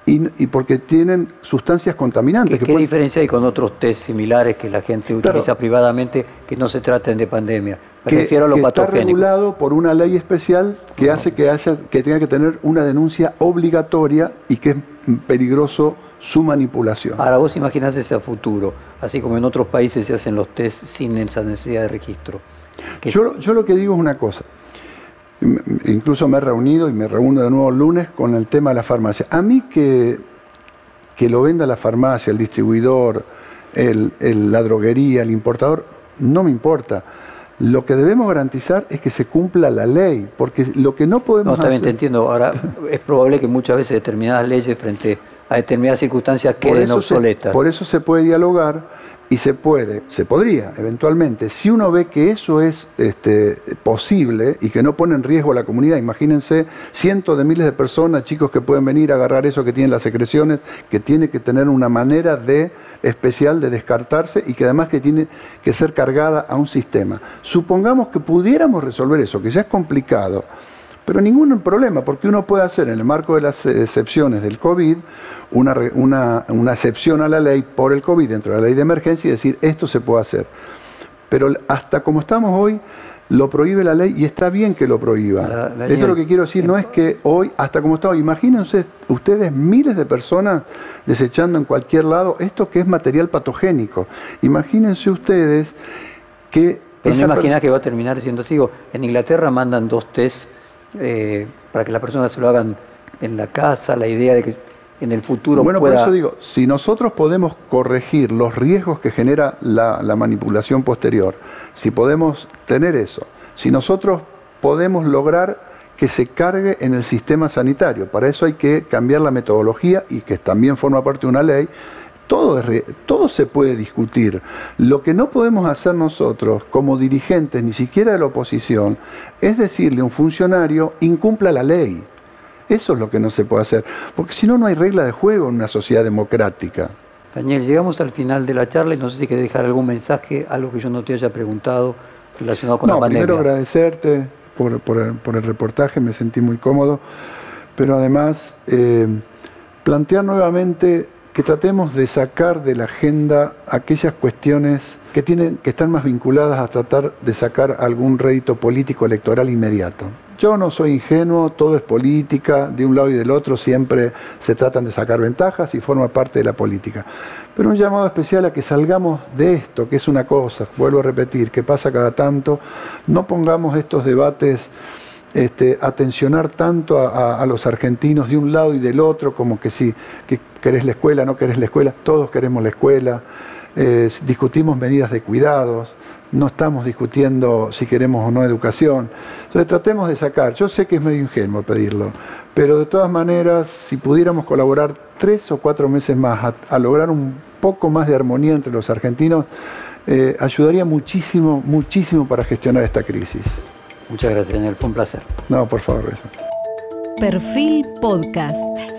[SPEAKER 3] y, porque tienen sustancias contaminantes.
[SPEAKER 2] ¿Qué, diferencia hay con otros test similares que la gente utiliza privadamente que no se traten de pandemia?
[SPEAKER 3] Me que, refiero a lo que Está regulado por una ley especial que hace que, haya, que tenga que tener una denuncia obligatoria y que es peligroso su manipulación.
[SPEAKER 2] Ahora vos imaginás ese a futuro, así como en otros países se hacen los test sin esa necesidad de registro.
[SPEAKER 3] Yo, yo lo que digo es una cosa. Incluso me he reunido y me reúno de nuevo el lunes con el tema de la farmacia. A mí que, que lo venda la farmacia, el distribuidor, el, la droguería, el importador, no me importa. Lo que debemos garantizar es que se cumpla la ley, porque lo que no podemos
[SPEAKER 2] no, también te entiendo. Ahora, es probable que muchas veces determinadas leyes frente a determinadas circunstancias queden obsoletas.
[SPEAKER 3] por eso se puede dialogar y se puede, se podría eventualmente, si uno ve que eso es este, posible y que no pone en riesgo a la comunidad, imagínense cientos de miles de personas, chicos que pueden venir a agarrar eso que tienen las secreciones, que tiene que tener una manera de especial de descartarse y que además que tiene que ser cargada a un sistema. Supongamos que pudiéramos resolver eso, que ya es complicado, pero ningún problema, porque uno puede hacer en el marco de las excepciones del COVID una, una, una excepción a la ley por el COVID dentro de la ley de emergencia y decir esto se puede hacer. Pero hasta como estamos hoy, lo prohíbe la ley y está bien que lo prohíba. Esto es lo que quiero decir, no es que hoy, hasta como está hoy, imagínense ustedes miles de personas desechando en cualquier lado esto que es material patogénico. Imagínense ustedes que...
[SPEAKER 2] Pero no que va a terminar siendo así. En Inglaterra mandan dos test eh, para que las personas se lo hagan en la casa, la idea de que en el futuro
[SPEAKER 3] bueno, por eso digo, si nosotros podemos corregir los riesgos que genera la, la manipulación posterior, si podemos tener eso, si nosotros podemos lograr que se cargue en el sistema sanitario. Para eso hay que cambiar la metodología y que también forma parte de una ley todo, todo se puede discutir. Lo que no podemos hacer nosotros como dirigentes, ni siquiera de la oposición, es decirle a un funcionario, incumpla la ley. Eso es lo que no se puede hacer, porque si no, no hay regla de juego en una sociedad democrática.
[SPEAKER 2] Daniel, llegamos al final de la charla y no sé si quieres dejar algún mensaje, algo que yo no te haya preguntado relacionado con la pandemia.
[SPEAKER 3] Primero agradecerte por, el, reportaje, me sentí muy cómodo, pero además eh, plantear nuevamente que tratemos de sacar de la agenda aquellas cuestiones que, tienen, que están más vinculadas a tratar de sacar algún rédito político electoral inmediato. Yo no soy ingenuo, todo es política, de un lado y del otro siempre se tratan de sacar ventajas y forma parte de la política. Pero un llamado especial a que salgamos de esto, que es una cosa, vuelvo a repetir, que pasa cada tanto, no pongamos estos debates este, atencionar tanto a, los argentinos de un lado y del otro, como que si que querés la escuela, no querés la escuela, todos queremos la escuela, eh, discutimos medidas de cuidados, no estamos discutiendo si queremos o no educación. Entonces tratemos de sacar, yo sé que es medio ingenuo pedirlo, pero de todas maneras, si pudiéramos colaborar tres o cuatro meses más a, lograr un poco más de armonía entre los argentinos, eh, ayudaría muchísimo, muchísimo para gestionar esta crisis.
[SPEAKER 2] Muchas gracias, Daniel. Fue un placer.
[SPEAKER 3] No, por favor.
[SPEAKER 1] Perfil Podcast.